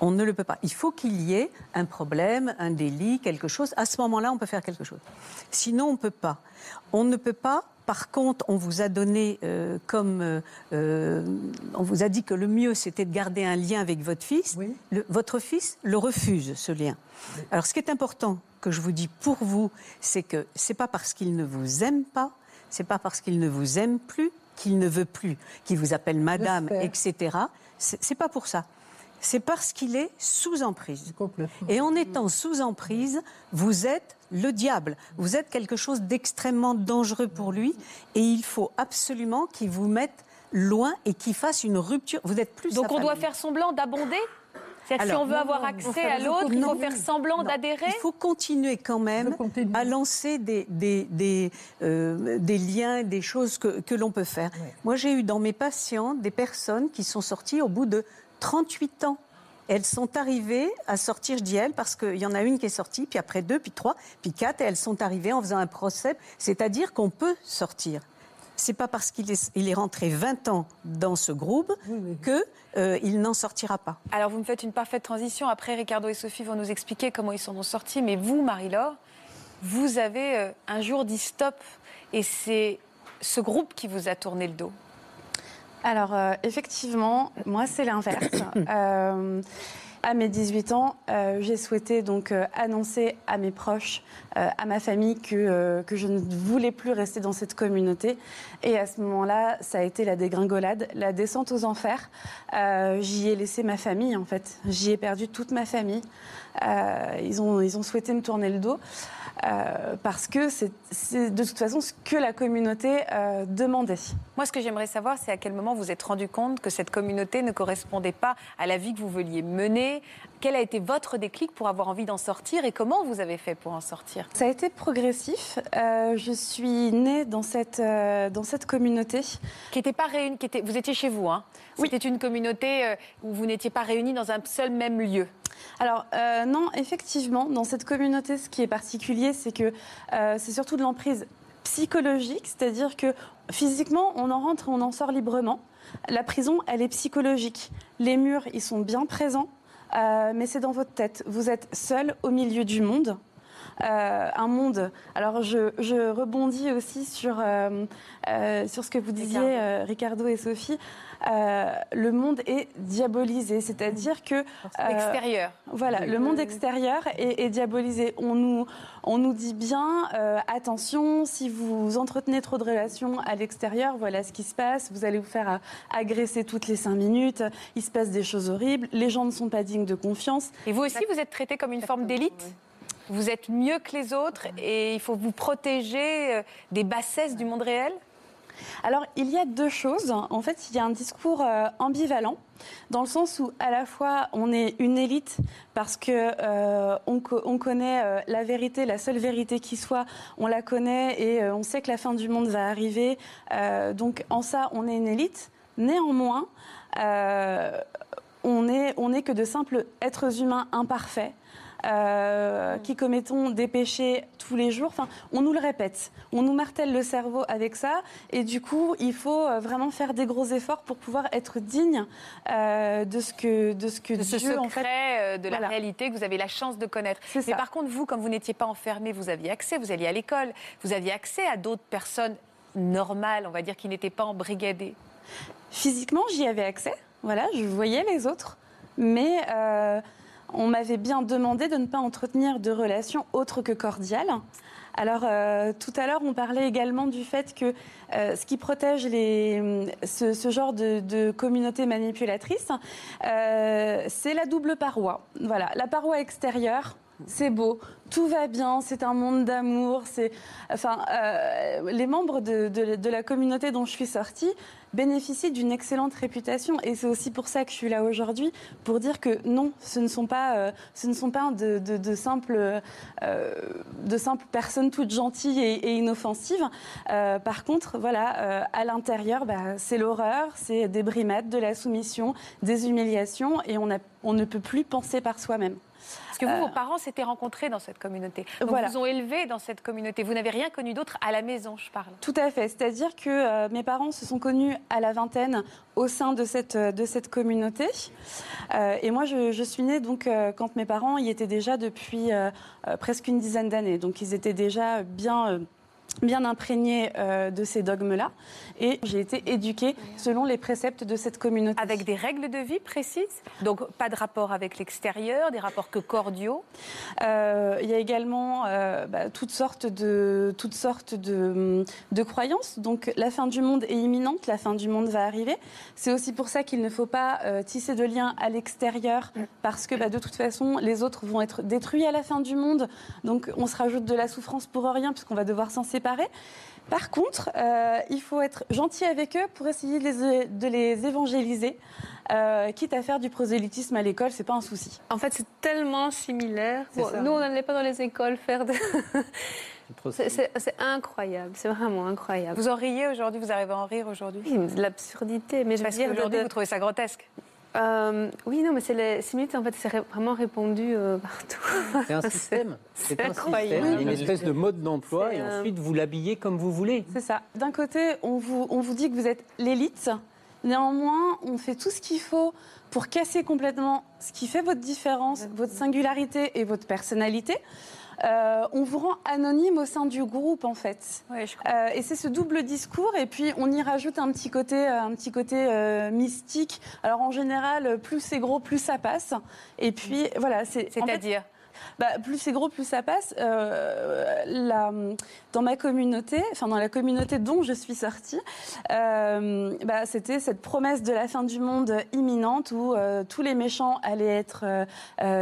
On ne le peut pas. Il faut qu'il y ait un problème, un délit, quelque chose. À ce moment-là, on peut faire quelque chose. Sinon, on ne peut pas. On ne peut pas. Par contre, on vous a donné euh, comme euh, euh, on vous a dit que le mieux c'était de garder un lien avec votre fils. Oui. Le- votre fils le refuse ce lien. Alors, ce qui est important que je vous dis pour vous, c'est que c'est pas parce qu'il ne vous aime pas, c'est pas parce qu'il ne vous aime plus qu'il ne veut plus, qu'il vous appelle madame, etc. C'est pas pour ça. C'est parce qu'il est sous emprise. Et en étant sous emprise, vous êtes le diable. Vous êtes quelque chose d'extrêmement dangereux pour lui. Et il faut absolument qu'il vous mette loin et qu'il fasse une rupture. Vous êtes plus Donc sa on doit faire semblant d'abonder Si on veut non, avoir accès à l'autre, il faut faire semblant d'adhérer Il faut continuer quand même continue. à lancer des, des, des, euh, des liens, des choses que, que l'on peut faire. Ouais. Moi, j'ai eu dans mes patients des personnes qui sont sorties au bout de 38 ans. Elles sont arrivées à sortir, je dis elles, parce qu'il y en a une qui est sortie, puis après deux, puis trois, puis quatre, et elles sont arrivées en faisant un procès. C'est-à-dire qu'on peut sortir. C'est pas parce qu'il est, il est rentré 20 ans dans ce groupe Oui, que euh, il n'en sortira pas. Alors, vous me faites une parfaite transition. Après, Ricardo et Sophie vont nous expliquer comment ils s'en ont sortis. Mais vous, Marie-Laure, vous avez euh, un jour dit stop. Et c'est ce groupe qui vous a tourné le dos. Alors, euh, effectivement, moi, c'est l'inverse. (coughs) Euh, à mes 18 ans, euh, j'ai souhaité donc euh, annoncer à mes proches, euh, à ma famille, que, que je ne voulais plus rester dans cette communauté. Et à ce moment-là, ça a été la dégringolade, la descente aux enfers. J'y ai laissé ma famille, en fait. J'y ai perdu toute ma famille. Ils, ont, ils ont souhaité me tourner le dos. parce que c'est de toute façon ce que la communauté demandait. Moi, ce que j'aimerais savoir, c'est à quel moment vous vous êtes rendu compte que cette communauté ne correspondait pas à la vie que vous vouliez mener. Quel a été votre déclic pour avoir envie d'en sortir et comment vous avez fait pour en sortir? Ça a été progressif. Euh, je suis née dans cette, euh, dans cette communauté. Qui était pas réunie, qui était, vous étiez chez vous, hein Oui. C'était une communauté euh, où vous n'étiez pas réunis dans un seul même lieu. Alors euh, non, effectivement, dans cette communauté, ce qui est particulier, c'est que euh, c'est surtout de l'emprise psychologique, c'est-à-dire que physiquement, on en rentre et on en sort librement. La prison, elle est psychologique. Les murs, ils sont bien présents, mais c'est dans votre tête. Vous êtes seul au milieu du monde. Euh, un monde. Alors je, je rebondis aussi sur, euh, euh, sur ce que vous disiez, Ricardo. euh, Ricardo et Sophie. Euh, le monde est diabolisé, c'est-à-dire que euh, Extérieur. voilà, le monde extérieur est, est diabolisé. On nous, on nous dit bien, euh, attention, si vous entretenez trop de relations à l'extérieur, voilà ce qui se passe. Vous allez vous faire agresser toutes les cinq minutes. Il se passe des choses horribles. Les gens ne sont pas dignes de confiance. Et vous aussi, vous êtes traité comme une forme d'élite? Vous êtes mieux que les autres et il faut vous protéger euh, des bassesses du monde réel? Alors, il y a deux choses. En fait, il y a un discours euh, ambivalent, dans le sens où, à la fois, on est une élite parce que euh, on, co- on connaît la vérité, la seule vérité qui soit, on la connaît et on sait que la fin du monde va arriver. Donc, en ça, on est une élite. Néanmoins, on est, on est que de simples êtres humains imparfaits. Euh, qui commettons des péchés tous les jours. Enfin, on nous le répète, on nous martèle le cerveau avec ça, et du coup, il faut euh, vraiment faire des gros efforts pour pouvoir être digne euh, de ce que de ce que de ce Dieu secret en fait. de la Voilà. réalité que vous avez la chance de connaître. Mais ça. par contre, vous, comme vous n'étiez pas enfermé, vous aviez accès, vous alliez à l'école, vous aviez accès à d'autres personnes normales, on va dire, qui n'étaient pas embrigadées. Physiquement, j'y avais accès. Voilà, je voyais les autres, mais euh, on m'avait bien demandé de ne pas entretenir de relations autres que cordiales. Alors, euh, tout à l'heure, on parlait également du fait que euh, ce qui protège les, ce, genre de, de communauté manipulatrice, euh, c'est la double paroi. Voilà, la paroi extérieure, c'est beau, tout va bien, c'est un monde d'amour. Enfin, euh, les membres de, la communauté dont je suis sortie bénéficient d'une excellente réputation, et c'est aussi pour ça que je suis là aujourd'hui, pour dire que non, ce ne sont pas, euh, ce ne sont pas de, simples, euh, de simples personnes toutes gentilles et, inoffensives. Par contre, voilà, à l'intérieur, bah, c'est l'horreur, c'est des brimades, de la soumission, des humiliations, et on ne peut plus penser par soi-même. Parce que vous, vos parents s'étaient rencontrés dans cette communauté. Donc Voilà. vous ont élevé dans cette communauté. Vous n'avez rien connu d'autre à la maison, je parle. Tout à fait. C'est-à-dire que euh, mes parents se sont connus à la vingtaine au sein de cette, euh, de cette communauté. Euh, et moi, je, je suis née donc, euh, quand mes parents y étaient déjà depuis euh, euh, presque une dizaine d'années. Donc ils étaient déjà bien... bien imprégnés euh, de ces dogmes-là. Et j'ai été éduquée selon les préceptes de cette communauté. Avec des règles de vie précises. Donc pas de rapport avec l'extérieur, des rapports que cordiaux. Euh, il y a également euh, bah, toutes sortes, de, toutes sortes de, de croyances. Donc la fin du monde est imminente, la fin du monde va arriver. C'est aussi pour ça qu'il ne faut pas tisser de liens à l'extérieur, parce que bah, de toute façon, les autres vont être détruits à la fin du monde. Donc on se rajoute de la souffrance pour rien, puisqu'on va devoir s'en séparer. Par contre, euh, il faut être gentil avec eux pour essayer de les, de les évangéliser. Euh, quitte à faire du prosélytisme à l'école, c'est pas un souci. En fait, c'est tellement similaire. C'est Bon, ça. nous, on n'allait pas dans les écoles faire de... C'est incroyable, c'est vraiment incroyable. Vous en riez aujourd'hui, vous arrivez à en rire aujourd'hui? Oui, de l'absurdité, mais je veux Parce dire... de- qu'aujourd'hui, de- vous trouvez ça grotesque. Euh, oui, non, mais c'est les minutes, en fait, c'est vraiment répondu euh, partout. C'est un (laughs) système. C'est un incroyable. système, une espèce de mode d'emploi et euh, ensuite vous l'habillez comme vous voulez. C'est ça. D'un côté, on vous, on vous dit que vous êtes l'élite. Néanmoins, on fait tout ce qu'il faut pour casser complètement ce qui fait votre différence, votre singularité et votre personnalité. Euh, on vous rend anonyme au sein du groupe, en fait. Ouais, je Euh, et c'est ce double discours, et puis on y rajoute un petit côté, un petit côté euh, mystique. Alors en général, plus c'est gros, plus ça passe. Et puis voilà, c'est. C'est-à-dire? Bah, plus c'est gros, plus ça passe. Euh, dans ma communauté, enfin dans la communauté dont je suis sortie, euh, bah, c'était cette promesse de la fin du monde imminente où euh, tous les méchants allaient être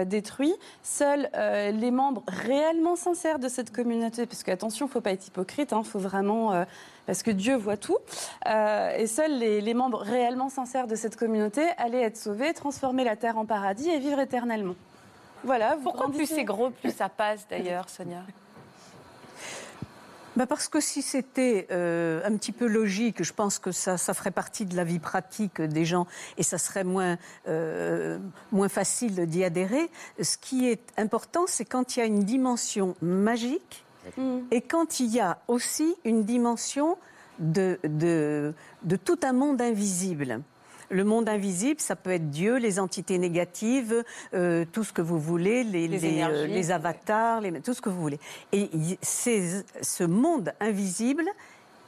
détruits. Seuls les membres réellement sincères de cette communauté, parce que attention, faut pas être hypocrite, il faut vraiment parce que Dieu voit tout. Et seuls les membres réellement sincères de cette communauté allaient être sauvés, transformer la terre en paradis et vivre éternellement. Voilà. vous Pourquoi plus c'est gros, plus ça passe d'ailleurs, Sonia? Bah parce que si c'était euh, un petit peu logique, je pense que ça, ça ferait partie de la vie pratique des gens et ça serait moins, euh, moins facile d'y adhérer. Ce qui est important, c'est quand il y a une dimension magique et quand il y a aussi une dimension de, de, de tout un monde invisible. Le monde invisible, ça peut être Dieu, les entités négatives, euh, tout ce que vous voulez, les, Les les, euh, les avatars, les- tout ce que vous voulez. Et ce monde invisible,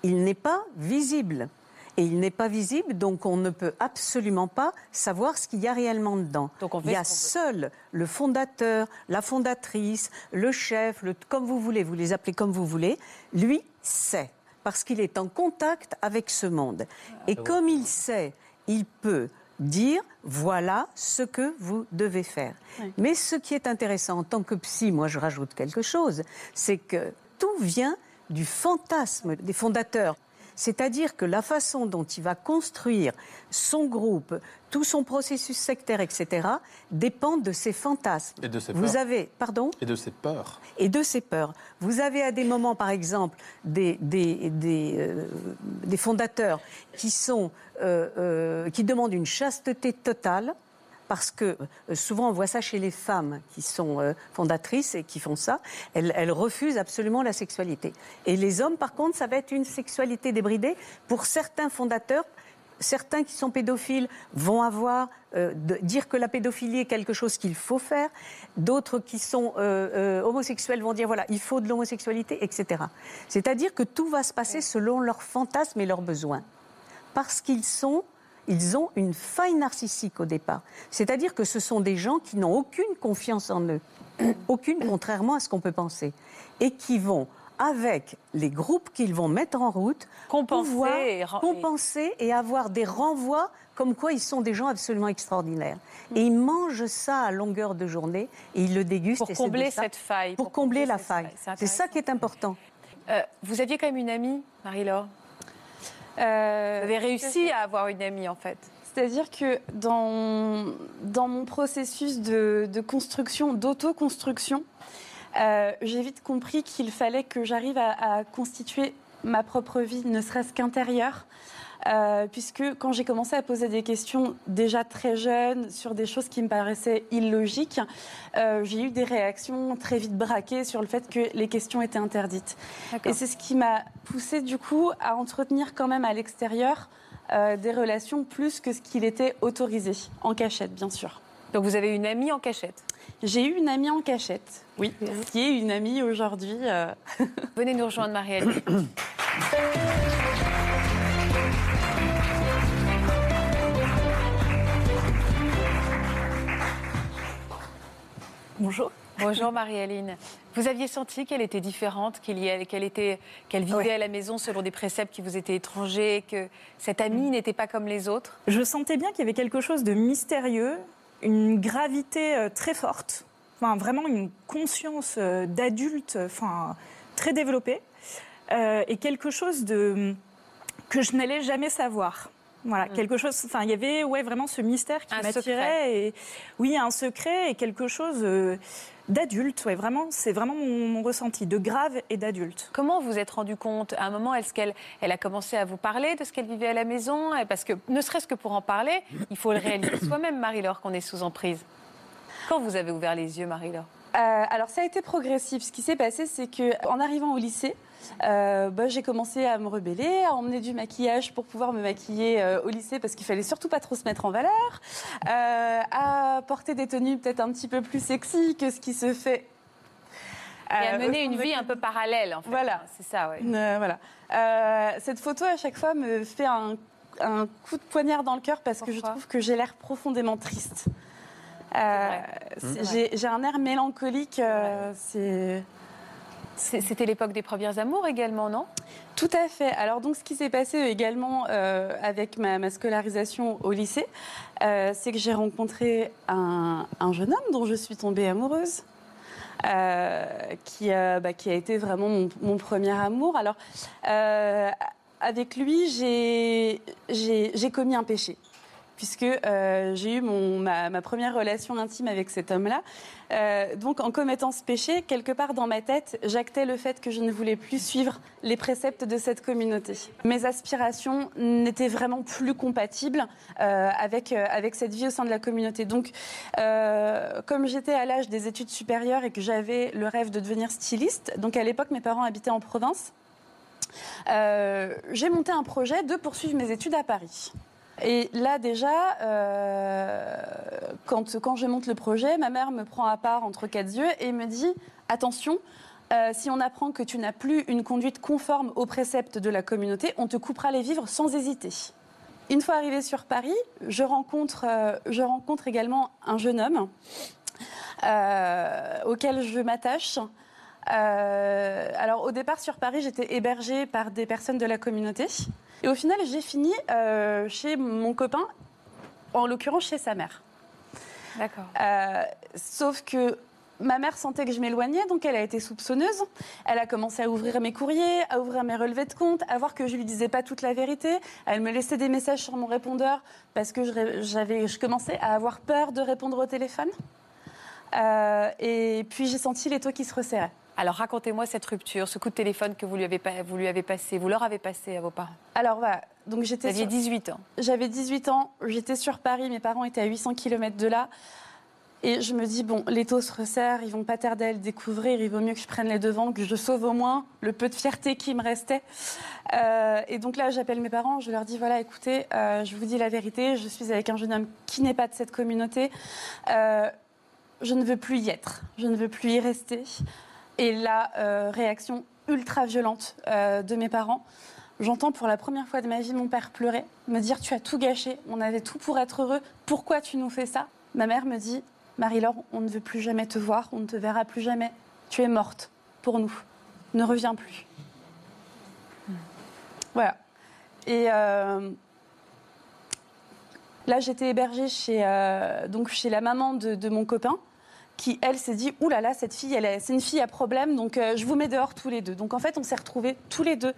il n'est pas visible. Et il n'est pas visible, donc on ne peut absolument pas savoir ce qu'il y a réellement dedans. Donc on fait il y a seul le fondateur, la fondatrice, le chef, le, comme vous voulez, vous les appelez comme vous voulez, lui sait, parce qu'il est en contact avec ce monde. Et comme il sait, il peut dire voilà ce que vous devez faire. Oui. Mais ce qui est intéressant en tant que psy, moi je rajoute quelque chose, c'est que tout vient du fantasme des fondateurs. C'est-à-dire que la façon dont il va construire son groupe, tout son processus sectaire, etc., dépend de ses fantasmes. Et de ses Vous peurs. avez, pardon? Et de ses peurs. et de ses peurs. Vous avez à des moments, par exemple, des, des, des, euh, des fondateurs qui, sont, euh, euh, qui demandent une chasteté totale. Parce que euh, souvent on voit ça chez les femmes qui sont euh, fondatrices et qui font ça, elles, elles refusent absolument la sexualité. Et les hommes, par contre, ça va être une sexualité débridée. Pour certains fondateurs, certains qui sont pédophiles vont avoir euh, de, dire que la pédophilie est quelque chose qu'il faut faire. D'autres qui sont euh, euh, homosexuels vont dire voilà, il faut de l'homosexualité, etc. C'est-à-dire que tout va se passer selon leurs fantasmes et leurs besoins, parce qu'ils sont ils ont une faille narcissique au départ. C'est-à-dire que ce sont des gens qui n'ont aucune confiance en eux, (coughs) aucune contrairement à ce qu'on peut penser, et qui vont avec les groupes qu'ils vont mettre en route, Compenser pouvoir et ren- compenser et avoir des renvois comme quoi ils sont des gens absolument extraordinaires. Et ils mangent ça à longueur de journée et ils le dégustent. Pour et combler ça- cette faille. Pour combler la faille. C'est C'est ça qui est important. Euh, vous aviez quand même une amie, Marie-Laure? Euh, Vous avez réussi à avoir une amie, en fait. C'est-à-dire que dans, dans mon processus de, de construction, d'autoconstruction, euh, j'ai vite compris qu'il fallait que j'arrive à, à constituer ma propre vie, ne serait-ce qu'intérieure. Euh, puisque quand j'ai commencé à poser des questions déjà très jeune sur des choses qui me paraissaient illogiques, euh, j'ai eu des réactions très vite braquées sur le fait que les questions étaient interdites. Et c'est ce qui m'a poussée du coup à entretenir quand même à l'extérieur euh, des relations plus que ce qu'il était autorisé, en cachette bien sûr. Donc vous avez une amie en cachette? J'ai eu une amie en cachette, oui, qui est une amie aujourd'hui. Venez nous rejoindre, Marielle. (coughs) Bonjour. Bonjour Marie-Aline. Vous aviez senti qu'elle était différente, qu'elle était, vivait Ouais. à la maison selon des préceptes qui vous étaient étrangers, que cette amie n'était pas comme les autres? Je sentais bien qu'il y avait quelque chose de mystérieux, une gravité euh, très forte, enfin, vraiment une conscience euh, d'adulte enfin, très développée, euh, et quelque chose de, que je n'allais jamais savoir. Voilà, quelque chose. Enfin, il y avait ouais vraiment ce mystère qui m'attirait et oui, un secret et quelque chose euh, d'adulte. Ouais, vraiment, c'est vraiment mon, mon ressenti de grave et d'adulte. Comment vous êtes rendu compte? À un moment, est-ce qu'elle elle a commencé à vous parler de ce qu'elle vivait à la maison? Parce que, ne serait-ce que pour en parler, il faut le réaliser (coughs) soi-même, Marie-Laure, qu'on est sous emprise. Quand vous avez ouvert les yeux, Marie-Laure? Euh, alors ça a été progressif. Ce qui s'est passé, c'est que en arrivant au lycée, euh, bah, j'ai commencé à me rebeller, à emmener du maquillage pour pouvoir me maquiller euh, au lycée parce qu'il fallait surtout pas trop se mettre en valeur, euh, à porter des tenues peut-être un petit peu plus sexy que ce qui se fait. Et à euh, mener une vie un peu parallèle, en fait. Voilà. C'est ça, oui. Euh, voilà. Euh, cette photo, à chaque fois, me fait un, un coup de poignard dans le cœur parce que je trouve que j'ai l'air profondément triste. Euh, C'est j'ai un air mélancolique. C'est- C'était l'époque des premières amours également, non? Tout à fait. Alors donc, ce qui s'est passé également euh, avec ma, scolarisation au lycée, euh, c'est que j'ai rencontré un, un jeune homme dont je suis tombée amoureuse. euh, qui, euh, bah, qui a été vraiment mon, mon premier amour. Alors, euh, avec lui, j'ai commis un péché, puisque euh, j'ai eu mon, ma, première relation intime avec cet homme-là. Euh, donc, en commettant ce péché, quelque part dans ma tête, j'actais le fait que je ne voulais plus suivre les préceptes de cette communauté. Mes aspirations n'étaient vraiment plus compatibles euh, avec, avec cette vie au sein de la communauté. Donc, comme j'étais à l'âge des études supérieures et que j'avais le rêve de devenir styliste, donc à l'époque, mes parents habitaient en province, j'ai monté un projet de poursuivre mes études à Paris. Et là déjà, euh, quand, je monte le projet, ma mère me prend à part entre quatre yeux et me dit attention. euh, si on apprend que tu n'as plus une conduite conforme aux préceptes de la communauté, on te coupera les vivres sans hésiter. Une fois arrivée sur Paris, je rencontre, euh, je rencontre également un jeune homme auquel je m'attache. Euh, alors au départ sur Paris, j'étais hébergée par des personnes de la communauté. Et au final, j'ai fini euh, chez mon copain, en l'occurrence chez sa mère. D'accord. Euh, sauf que ma mère sentait que je m'éloignais, donc elle a été soupçonneuse. Elle a commencé à ouvrir mes courriers, à ouvrir mes relevés de compte, à voir que je lui disais pas toute la vérité. Elle me laissait des messages sur mon répondeur parce que je, commençais à avoir peur de répondre au téléphone. Euh, et puis j'ai senti les taux qui se resserraient. Alors racontez-moi cette rupture, ce coup de téléphone que vous lui avez, pas- vous lui avez passé, vous leur avez passé à vos parents. Alors voilà, donc Vous j'étais aviez sur- 18 ans. J'avais 18 ans, j'étais sur Paris, mes parents étaient à 800 km de là. Et je me dis, bon, les taux se resserrent, ils vont pas tarder à le découvrir, il vaut mieux que je prenne les devants, que je sauve au moins le peu de fierté qui me restait. Euh, et donc là, j'appelle mes parents, je leur dis, voilà, écoutez, euh, je vous dis la vérité, je suis avec un jeune homme qui n'est pas de cette communauté. Euh, je ne veux plus y être, je ne veux plus y rester. Et là, euh, réaction ultra violente euh, de mes parents. J'entends pour la première fois de ma vie mon père pleurer, me dire Tu as tout gâché, on avait tout pour être heureux, pourquoi tu nous fais ça? Ma mère me dit Marie-Laure, on ne veut plus jamais te voir, on ne te verra plus jamais. Tu es morte pour nous, ne reviens plus. Voilà. Et euh, là, j'étais hébergée chez, donc chez la maman de mon copain qui, elle, s'est dit Ouh là là, cette fille, elle est- c'est une fille à problème, donc euh, je vous mets dehors tous les deux. Donc en fait, on s'est retrouvés tous les deux.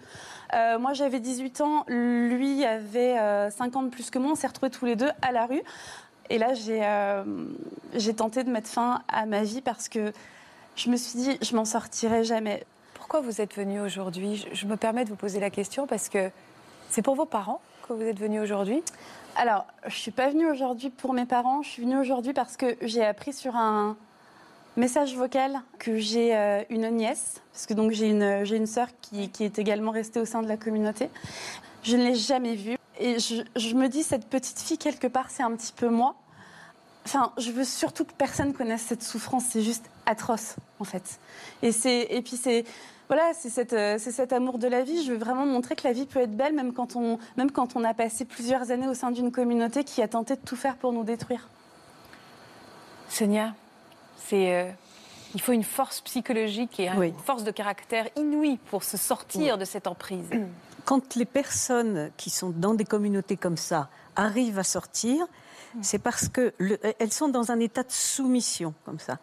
Euh, moi, j'avais 18 ans, lui avait euh, 50 de plus que moi, on s'est retrouvés tous les deux à la rue. Et là, j'ai euh, j'ai tenté de mettre fin à ma vie parce que je me suis dit Je m'en sortirai jamais. Pourquoi vous êtes venu aujourd'hui? Je, je me permets de vous poser la question parce que c'est pour vos parents que vous êtes venu aujourd'hui? Alors, je suis pas venue aujourd'hui pour mes parents, je suis venue aujourd'hui parce que j'ai appris sur un message vocal que j'ai euh, une nièce, parce que donc j'ai une, j'ai une sœur qui, qui est également restée au sein de la communauté. Je ne l'ai jamais vue. Et je, je me dis, cette petite fille, quelque part, c'est un petit peu moi. Enfin, je veux surtout que personne connaisse cette souffrance. C'est juste atroce, en fait. Et, c'est, et puis, c'est, voilà, c'est, cette, euh, c'est cet amour de la vie. Je veux vraiment montrer que la vie peut être belle, même quand, on, même quand on a passé plusieurs années au sein d'une communauté qui a tenté de tout faire pour nous détruire. Sonia, c'est euh, il faut une force psychologique et Oui. une force de caractère inouïe pour se sortir de cette emprise. (clears throat) Quand les personnes qui sont dans des communautés comme ça arrivent à sortir, c'est parce que le- elles sont dans un état de soumission comme ça.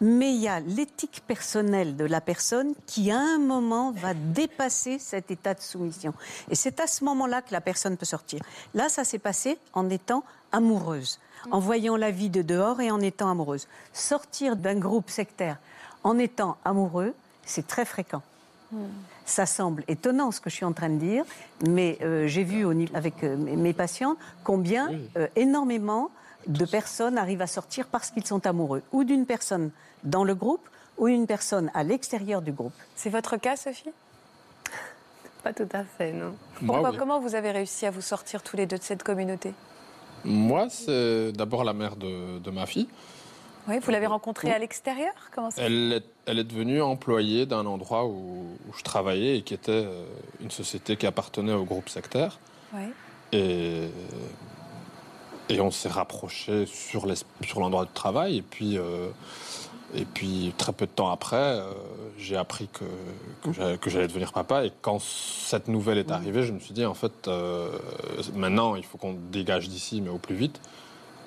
mais il y a l'éthique personnelle de la personne qui, à un moment, va dépasser cet état de soumission. Et c'est à ce moment-là que la personne peut sortir. Là, ça s'est passé en étant amoureuse, en voyant la vie de dehors et en étant amoureuse. Sortir d'un groupe sectaire en étant amoureux, c'est très fréquent. Ça semble étonnant ce que je suis en train de dire, mais euh, j'ai vu au avec euh, mes patients combien euh, énormément de personnes arrivent à sortir parce qu'ils sont amoureux, ou d'une personne dans le groupe, ou une personne à l'extérieur du groupe. C'est votre cas, Sophie? Pas tout à fait, non. Moi, Pourquoi, oui. Comment vous avez réussi à vous sortir tous les deux de cette communauté? Moi, c'est d'abord la mère de, de ma fille. Oui, vous l'avez rencontrée à l'extérieur Comment ça Elle est, elle est devenue employée d'un endroit où, où je travaillais et qui était euh, une société qui appartenait au groupe sectaire. Oui. Et, et on s'est rapproché sur l'es- sur l'endroit de travail. Et puis, euh, et puis, très peu de temps après, euh, j'ai appris que, que j'allais- devenir papa. Et quand cette nouvelle est arrivée, je me suis dit, en fait, euh, maintenant, il faut qu'on dégage d'ici, mais au plus vite.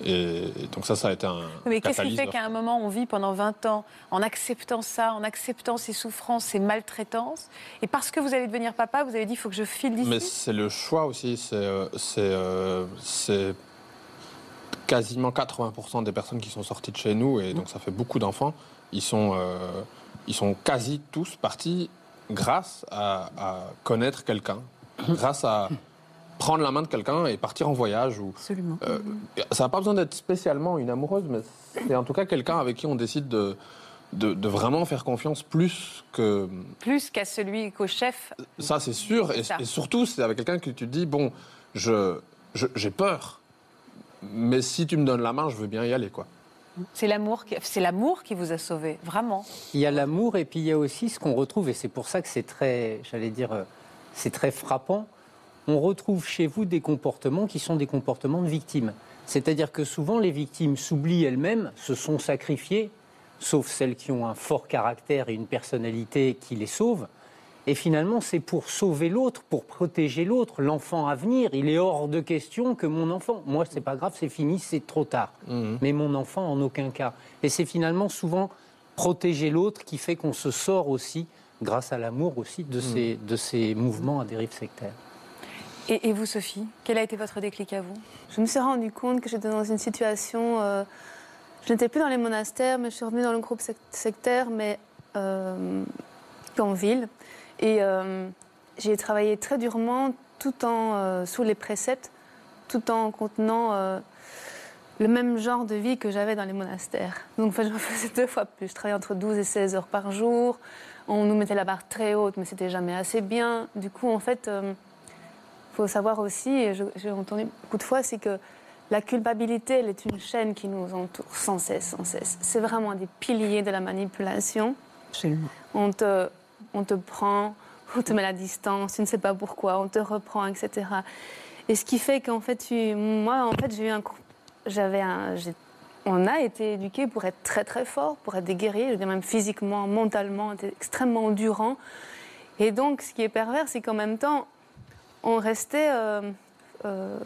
Et, et donc ça, ça a été un Mais qu'est-ce qui fait qu'à un moment, on vit pendant 20 ans en acceptant ça, en acceptant ces souffrances, ces maltraitances? Et parce que vous allez devenir papa, vous avez dit, il faut que je file d'ici? Mais c'est le choix aussi. C'est euh, quasiment 80% des personnes qui sont sorties de chez nous, et donc ça fait beaucoup d'enfants. Ils sont, euh, ils sont quasi tous partis grâce à, à connaître quelqu'un, grâce à prendre la main de quelqu'un et partir en voyage. Ou, Absolument. euh, ça n'a pas besoin d'être spécialement une amoureuse, mais c'est en tout cas quelqu'un avec qui on décide de, de, de vraiment faire confiance plus que Plus qu'à celui, qu'au chef. ça, c'est sûr. Et, surtout, c'est avec quelqu'un que tu te dis bon, je, je- j'ai peur, mais si tu me donnes la main, je veux bien y aller, quoi. C'est l'amour qui, c'est l'amour qui vous a sauvé, vraiment. Il y a l'amour et puis il y a aussi ce qu'on retrouve, et c'est pour ça que c'est très, j'allais dire, euh, c'est très frappant. On retrouve chez vous des comportements qui sont des comportements de victimes. C'est-à-dire que souvent les victimes s'oublient elles-mêmes, se sont sacrifiées, sauf celles qui ont un fort caractère et une personnalité qui les sauve. Et finalement, c'est pour sauver l'autre, pour protéger l'autre, l'enfant à venir. Il est hors de question que mon enfant, moi, c'est pas grave, c'est fini, c'est trop tard. Mais mon enfant, en aucun cas. Et c'est finalement souvent protéger l'autre qui fait qu'on se sort aussi, grâce à l'amour aussi, de, ces, de ces mouvements à dérive sectaire. Et, et vous, Sophie, quel a été votre déclic à vous? Je me suis rendu compte que j'étais dans une situation. euh, je n'étais plus dans les monastères, mais je suis revenue dans le groupe sec- sectaire, mais euh, en ville. Et euh, j'ai travaillé très durement, tout en euh, sous les préceptes, tout en contenant euh, le même genre de vie que j'avais dans les monastères. Donc en fait, je faisais deux fois plus. Je travaillais entre 12 et 16 heures par jour. On nous mettait la barre très haute, mais c'était jamais assez bien. Du coup, en fait. euh, il faut savoir aussi, et j'ai entendu beaucoup de fois, c'est que la culpabilité, elle est une chaîne qui nous entoure sans cesse, sans cesse. C'est vraiment des piliers de la manipulation. Absolument. On te, on te prend, on te met à distance, tu ne sais pas pourquoi, on te reprend, etc. Et ce qui fait qu'en fait, moi, en fait, j'ai eu un, j'avais un, on a été éduqués pour être très très fort, pour être des guerriers, je veux dire même physiquement, mentalement, extrêmement endurant. Et donc, ce qui est pervers, c'est qu'en même temps, on restait euh, euh,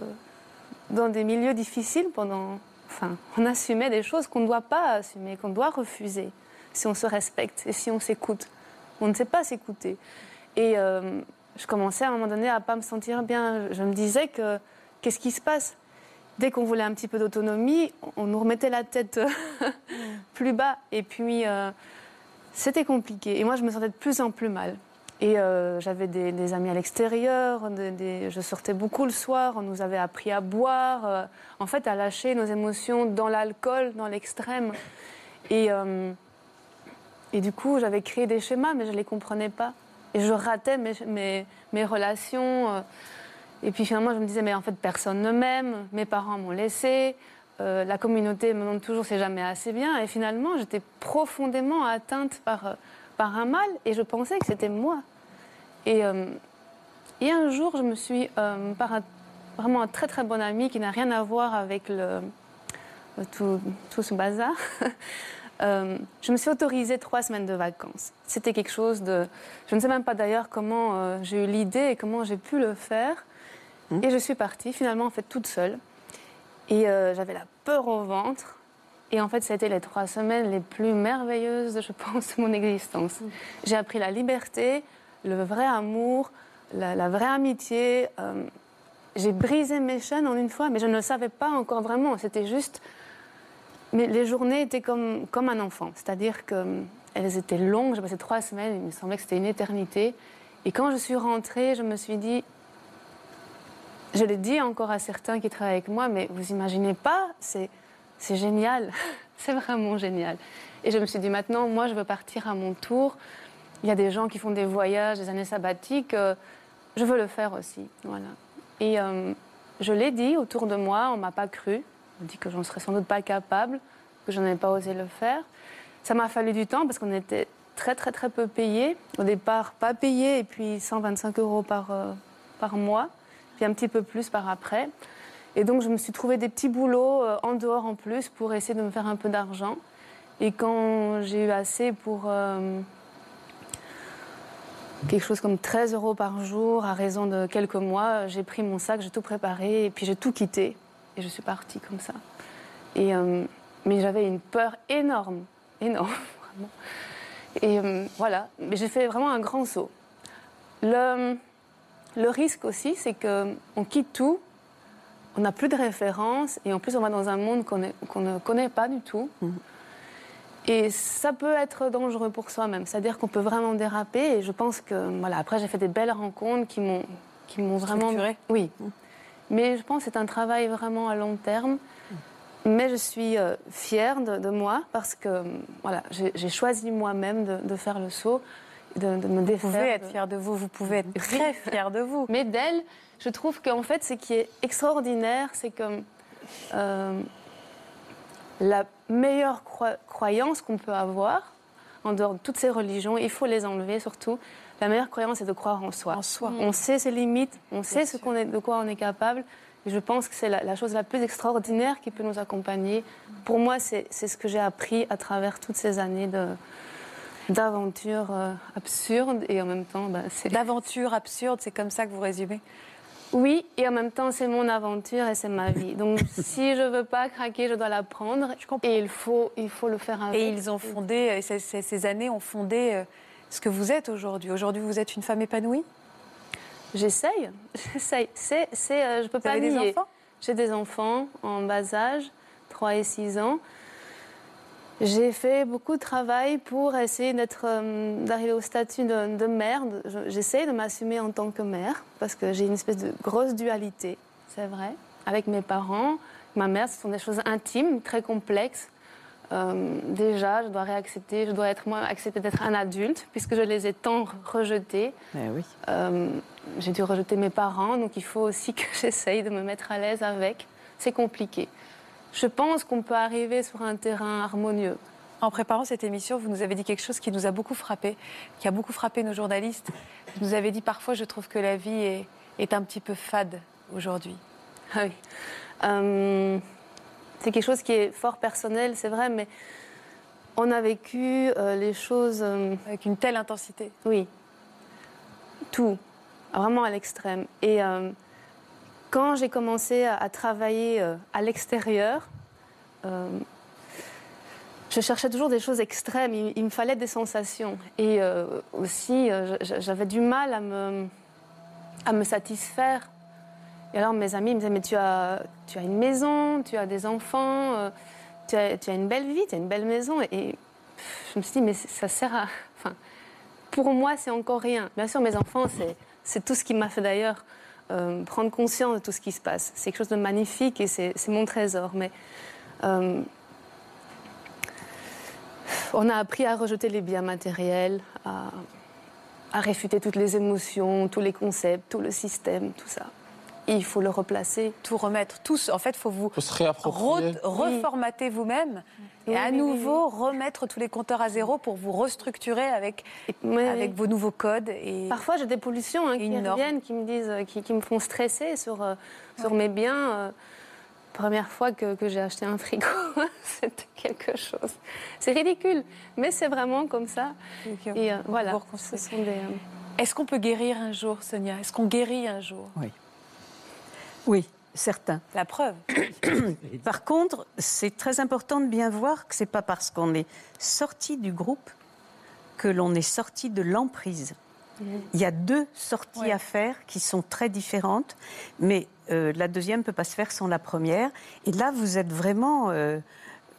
dans des milieux difficiles pendant. Enfin, on assumait des choses qu'on ne doit pas assumer, qu'on doit refuser si on se respecte et si on s'écoute. On ne sait pas s'écouter. Et euh, je commençais à un moment donné à pas me sentir bien. Je me disais que qu'est-ce qui se passe? Dès qu'on voulait un petit peu d'autonomie, on nous remettait la tête (laughs) plus bas. Et puis, euh, c'était compliqué. Et moi, je me sentais de plus en plus mal. Et euh, j'avais des, des amis à l'extérieur, des- des- je sortais beaucoup le soir, on nous avait appris à boire, euh, en fait à lâcher nos émotions dans l'alcool, dans l'extrême. Et, euh, et du coup, j'avais créé des schémas, mais je ne les comprenais pas. Et je ratais mes, mes, mes relations. euh, et puis finalement, je me disais, mais en fait, personne ne m'aime, mes parents m'ont laissé, euh, la communauté me demande toujours, c'est jamais assez bien. Et finalement, j'étais profondément atteinte par, euh, par un mal, et je pensais que c'était moi. Et, et un jour, je me suis, par un- vraiment un très très bon ami qui n'a rien à voir avec le, tout, tout ce bazar, (laughs) euh, je me suis autorisée trois semaines de vacances. C'était quelque chose de... Je ne sais même pas d'ailleurs comment euh, j'ai eu l'idée et comment j'ai pu le faire. Et je suis partie finalement en fait toute seule. Et euh, j'avais la peur au ventre. Et en fait, ça a été les trois semaines les plus merveilleuses, je (laughs) pense, de mon existence. J'ai appris la liberté, le vrai amour, la, la vraie amitié. j'ai brisé mes chaînes en une fois, mais je ne le savais pas encore vraiment. C'était juste. Mais les journées étaient comme, comme un enfant. C'est-à-dire qu'elles étaient longues. J'ai passé trois semaines. Il me semblait que c'était une éternité. Et quand je suis rentrée, je me suis dit. Je l'ai dit encore à certains qui travaillent avec moi, mais vous imaginez pas, c'est, génial. (laughs) c'est vraiment génial. Et je me suis dit maintenant, moi, je veux partir à mon tour. Il y a des gens qui font des voyages, des années sabbatiques. euh, je veux le faire aussi. Voilà. Et euh, je l'ai dit autour de moi, on m'a pas cru. On dit que j'en serais sans doute pas capable, que je n'avais pas osé le faire. Ça m'a fallu du temps parce qu'on était très très très peu payés. Au départ, pas payés et puis 125 euros par, euh, par mois, puis un petit peu plus par après. Et donc je me suis trouvé des petits boulots euh, en dehors en plus pour essayer de me faire un peu d'argent. Et quand j'ai eu assez pour euh, quelque chose comme 13 euros par jour à raison de quelques mois, j'ai pris mon sac, j'ai tout préparé et puis j'ai tout quitté. Et je suis partie comme ça. Et, euh, mais j'avais une peur énorme, énorme, (laughs) vraiment. Et euh, voilà, mais j'ai fait vraiment un grand saut. Le, le risque aussi, c'est qu'on quitte tout, on n'a plus de référence et en plus on va dans un monde qu'on ne connaît pas du tout. Et ça peut être dangereux pour soi-même, c'est-à-dire qu'on peut vraiment déraper. Et je pense que, voilà, après j'ai fait des belles rencontres qui m'ont, qui m'ont vraiment. Oui. Mais je pense que c'est un travail vraiment à long terme. Mais je suis euh, fière de, de moi parce que, euh, voilà, j'ai, choisi moi-même de, de faire le saut, de, de me Vous défaire. pouvez être fier de vous, vous pouvez être très fier de vous. (laughs) mais d'elle, je trouve qu'en fait, ce qui est extraordinaire, c'est que euh, la meilleure croyance qu'on peut avoir, en dehors de toutes ces religions, il faut les enlever surtout. La meilleure croyance, c'est de croire en soi. En soi. On sait ses limites, on sait ce qu'on est, de quoi on est capable. Et je pense que c'est la, la chose la plus extraordinaire qui peut nous accompagner. Pour moi, c'est c'est ce que j'ai appris à travers toutes ces années de d'aventures euh, absurdes et en même temps, bah, c'est D'aventure absurde, c'est comme ça que vous résumez. oui, et en même temps, c'est mon aventure et c'est ma vie. Donc, (laughs) si je veux pas craquer, je dois la prendre. Et il faut, il faut le faire avec. Et ils ont fondé, euh, ces, ces- ces années ont fondé euh, ce que vous êtes aujourd'hui. Aujourd'hui, vous êtes une femme épanouie? J'essaye, (laughs) j'essaye. C'est, c'est, euh, je peux Vous pas avez des nier. enfants? J'ai des enfants en bas âge, 3 et 6 ans. J'ai fait beaucoup de travail pour essayer d'être, euh, d'arriver au statut de, de mère. J'essaie de m'assumer en tant que mère parce que j'ai une espèce de grosse dualité, c'est vrai, avec mes parents. Ma mère, ce sont des choses intimes, très complexes. Euh, déjà, je dois réaccepter, je dois être moi accepter d'être un adulte puisque je les ai tant rejetés. Eh oui. Euh, j'ai dû rejeter mes parents, donc il faut aussi que (laughs) j'essaye de me mettre à l'aise avec. C'est compliqué. Je pense qu'on peut arriver sur un terrain harmonieux. En préparant cette émission, vous nous avez dit quelque chose qui nous a beaucoup frappé, qui a beaucoup frappé nos journalistes. Vous nous avez dit parfois, je trouve que la vie est, est un petit peu fade aujourd'hui. Ah oui. Euh, c'est quelque chose qui est fort personnel, c'est vrai, mais on a vécu euh, les choses, euh, Avec une telle intensité. oui, tout, vraiment à l'extrême. Et euh, quand j'ai commencé à, à travailler à l'extérieur, je cherchais toujours des choses extrêmes. Il, il me fallait des sensations. Et aussi, j'avais du mal à me, à me satisfaire. Et alors mes amis me disaient, mais tu as, tu as une maison, tu as des enfants, euh, tu, as, tu as une belle vie, tu as une belle maison. Et, je me suis dit, mais ça sert à... Pour moi, c'est encore rien. Bien sûr, mes enfants, c'est, tout ce qui m'a fait d'ailleurs euh, prendre conscience de tout ce qui se passe. C'est quelque chose de magnifique et c'est, c'est mon trésor. Mais euh, on a appris à rejeter les biens matériels, à, à réfuter toutes les émotions, tous les concepts, tout le système, tout ça. Et il faut le replacer. Tout remettre, tous. En fait, il faut vous faut se réapproprier. re- reformater vous-même et Oui, à oui, oui, nouveau remettre tous les compteurs à zéro pour vous restructurer avec, avec vos nouveaux codes. Et... Parfois, j'ai des pollutions hein, qui reviennent, qui me disent, euh, qui, qui me font stresser sur, euh, sur mes biens. euh, première fois que, que j'ai acheté un frigo, (laughs) c'était quelque chose. C'est ridicule, mais c'est vraiment comme ça. Et euh, voilà, Vous ce reconstruisez. sont des. Est-ce qu'on peut guérir un jour, Sonia? Est-ce qu'on guérit un jour? Oui, Certains. La preuve. (coughs) Par contre, c'est très important de bien voir que c'est pas parce qu'on est sorti du groupe que l'on est sorti de l'emprise. Il y a deux sorties Ouais. à faire qui sont très différentes, mais euh, la deuxième ne peut pas se faire sans la première. Et là, vous êtes vraiment. euh,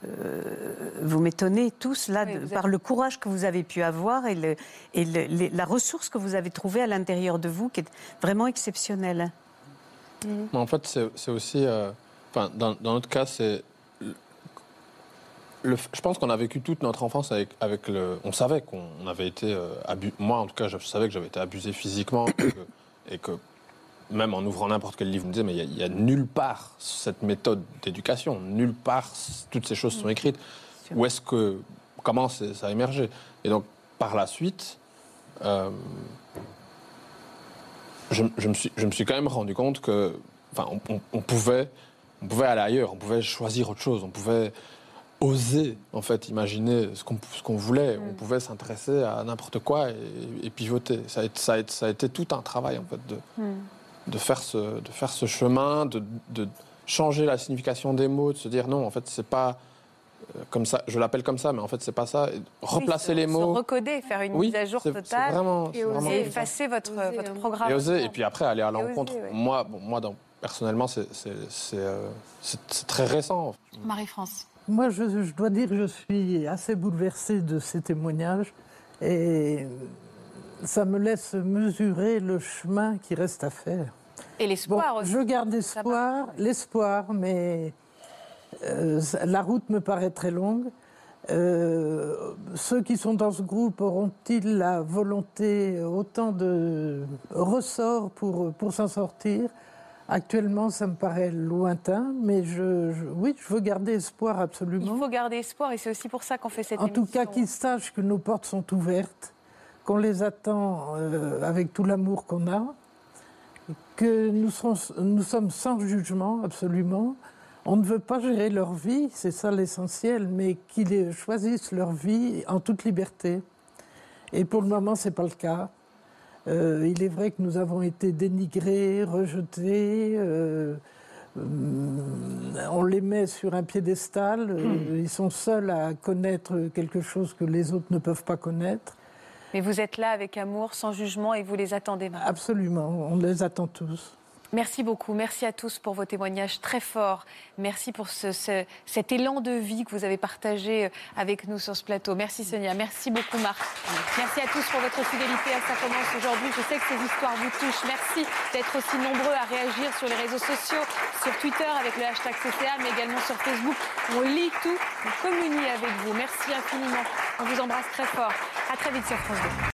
euh, vous m'étonnez tous là Oui, de- par le courage que vous avez pu avoir et, le- et le- les- la ressource que vous avez trouvée à l'intérieur de vous qui est vraiment exceptionnelle. Mais en fait, c'est aussi. euh, Enfin, dans, dans notre cas, c'est. je pense qu'on a vécu toute notre enfance avec, avec le. On savait qu'on avait été. euh, abu- moi, en tout cas, je savais que j'avais été abusé physiquement. et, que, et que même en ouvrant n'importe quel livre, on me disait, mais il y a- nulle part cette méthode d'éducation. Nulle part toutes ces choses sont écrites. Où est-ce que. Comment ça a émergé? Et donc, par la suite. euh, je, je me suis, je me suis quand même rendu compte que, enfin, on, on- on pouvait, on pouvait aller ailleurs, on pouvait choisir autre chose, on pouvait oser, en fait, imaginer ce qu'on ce qu'on voulait, on pouvait s'intéresser à n'importe quoi et, et pivoter. Ça a, été, ça, a été, ça a été tout un travail, en fait, de, de, faire, ce, de faire ce chemin, de, de changer la signification des mots, de se dire non, en fait, c'est pas comme ça, je l'appelle comme ça, mais en fait, c'est pas ça. Replacer Oui, se- les mots. Se recoder, faire une Oui, mise à jour totale. vraiment- et oser effacer votre, Oser, votre hein. programme. Et oser, et puis après aller à Et oser, l'encontre. ouais. Moi, bon, moi dans- personnellement, c'est euh, c'est- très récent. Marie-France. Moi, je, je dois dire que je suis assez bouleversée de ces témoignages et ça me laisse mesurer le chemin qui reste à faire. Et Bon, l'espoir aussi. je garde espoir, l'espoir, mais euh, la route me paraît très longue. Euh, ceux qui sont dans ce groupe auront-ils la volonté, autant de ressorts pour, pour s'en sortir? Actuellement, ça me paraît lointain, mais je, je- oui, je veux garder espoir Il absolument. faut garder espoir et c'est aussi pour ça qu'on fait cette En tout cas, qu'ils sachent que nos portes sont ouvertes, qu'on les attend euh, avec tout l'amour qu'on a, que nous, serons- nous sommes sans jugement, absolument. On ne veut pas gérer leur vie, c'est ça l'essentiel, mais qu'ils choisissent leur vie en toute liberté. Et pour le moment, ce n'est pas le cas. Euh, il est vrai que nous avons été dénigrés, rejetés. euh, on les met sur un piédestal. euh, Ils sont seuls à connaître quelque chose que les autres ne peuvent pas connaître. Mais vous êtes là avec amour, sans jugement et vous les attendez maintenant. Absolument, on les attend tous. Merci beaucoup. Merci à tous pour vos témoignages très forts. Merci pour ce, ce- cet élan de vie que vous avez partagé euh, avec nous sur ce plateau. Merci Sonia. Merci beaucoup Marc. Merci à tous pour votre fidélité à Ça commence aujourd'hui. Je sais que ces histoires vous touchent. Merci d'être aussi nombreux à réagir sur les réseaux sociaux, sur Twitter avec le hashtag CCA, mais également sur Facebook. On lit tout, on communie avec vous. Merci infiniment. On vous embrasse très fort. À très vite sur France 2.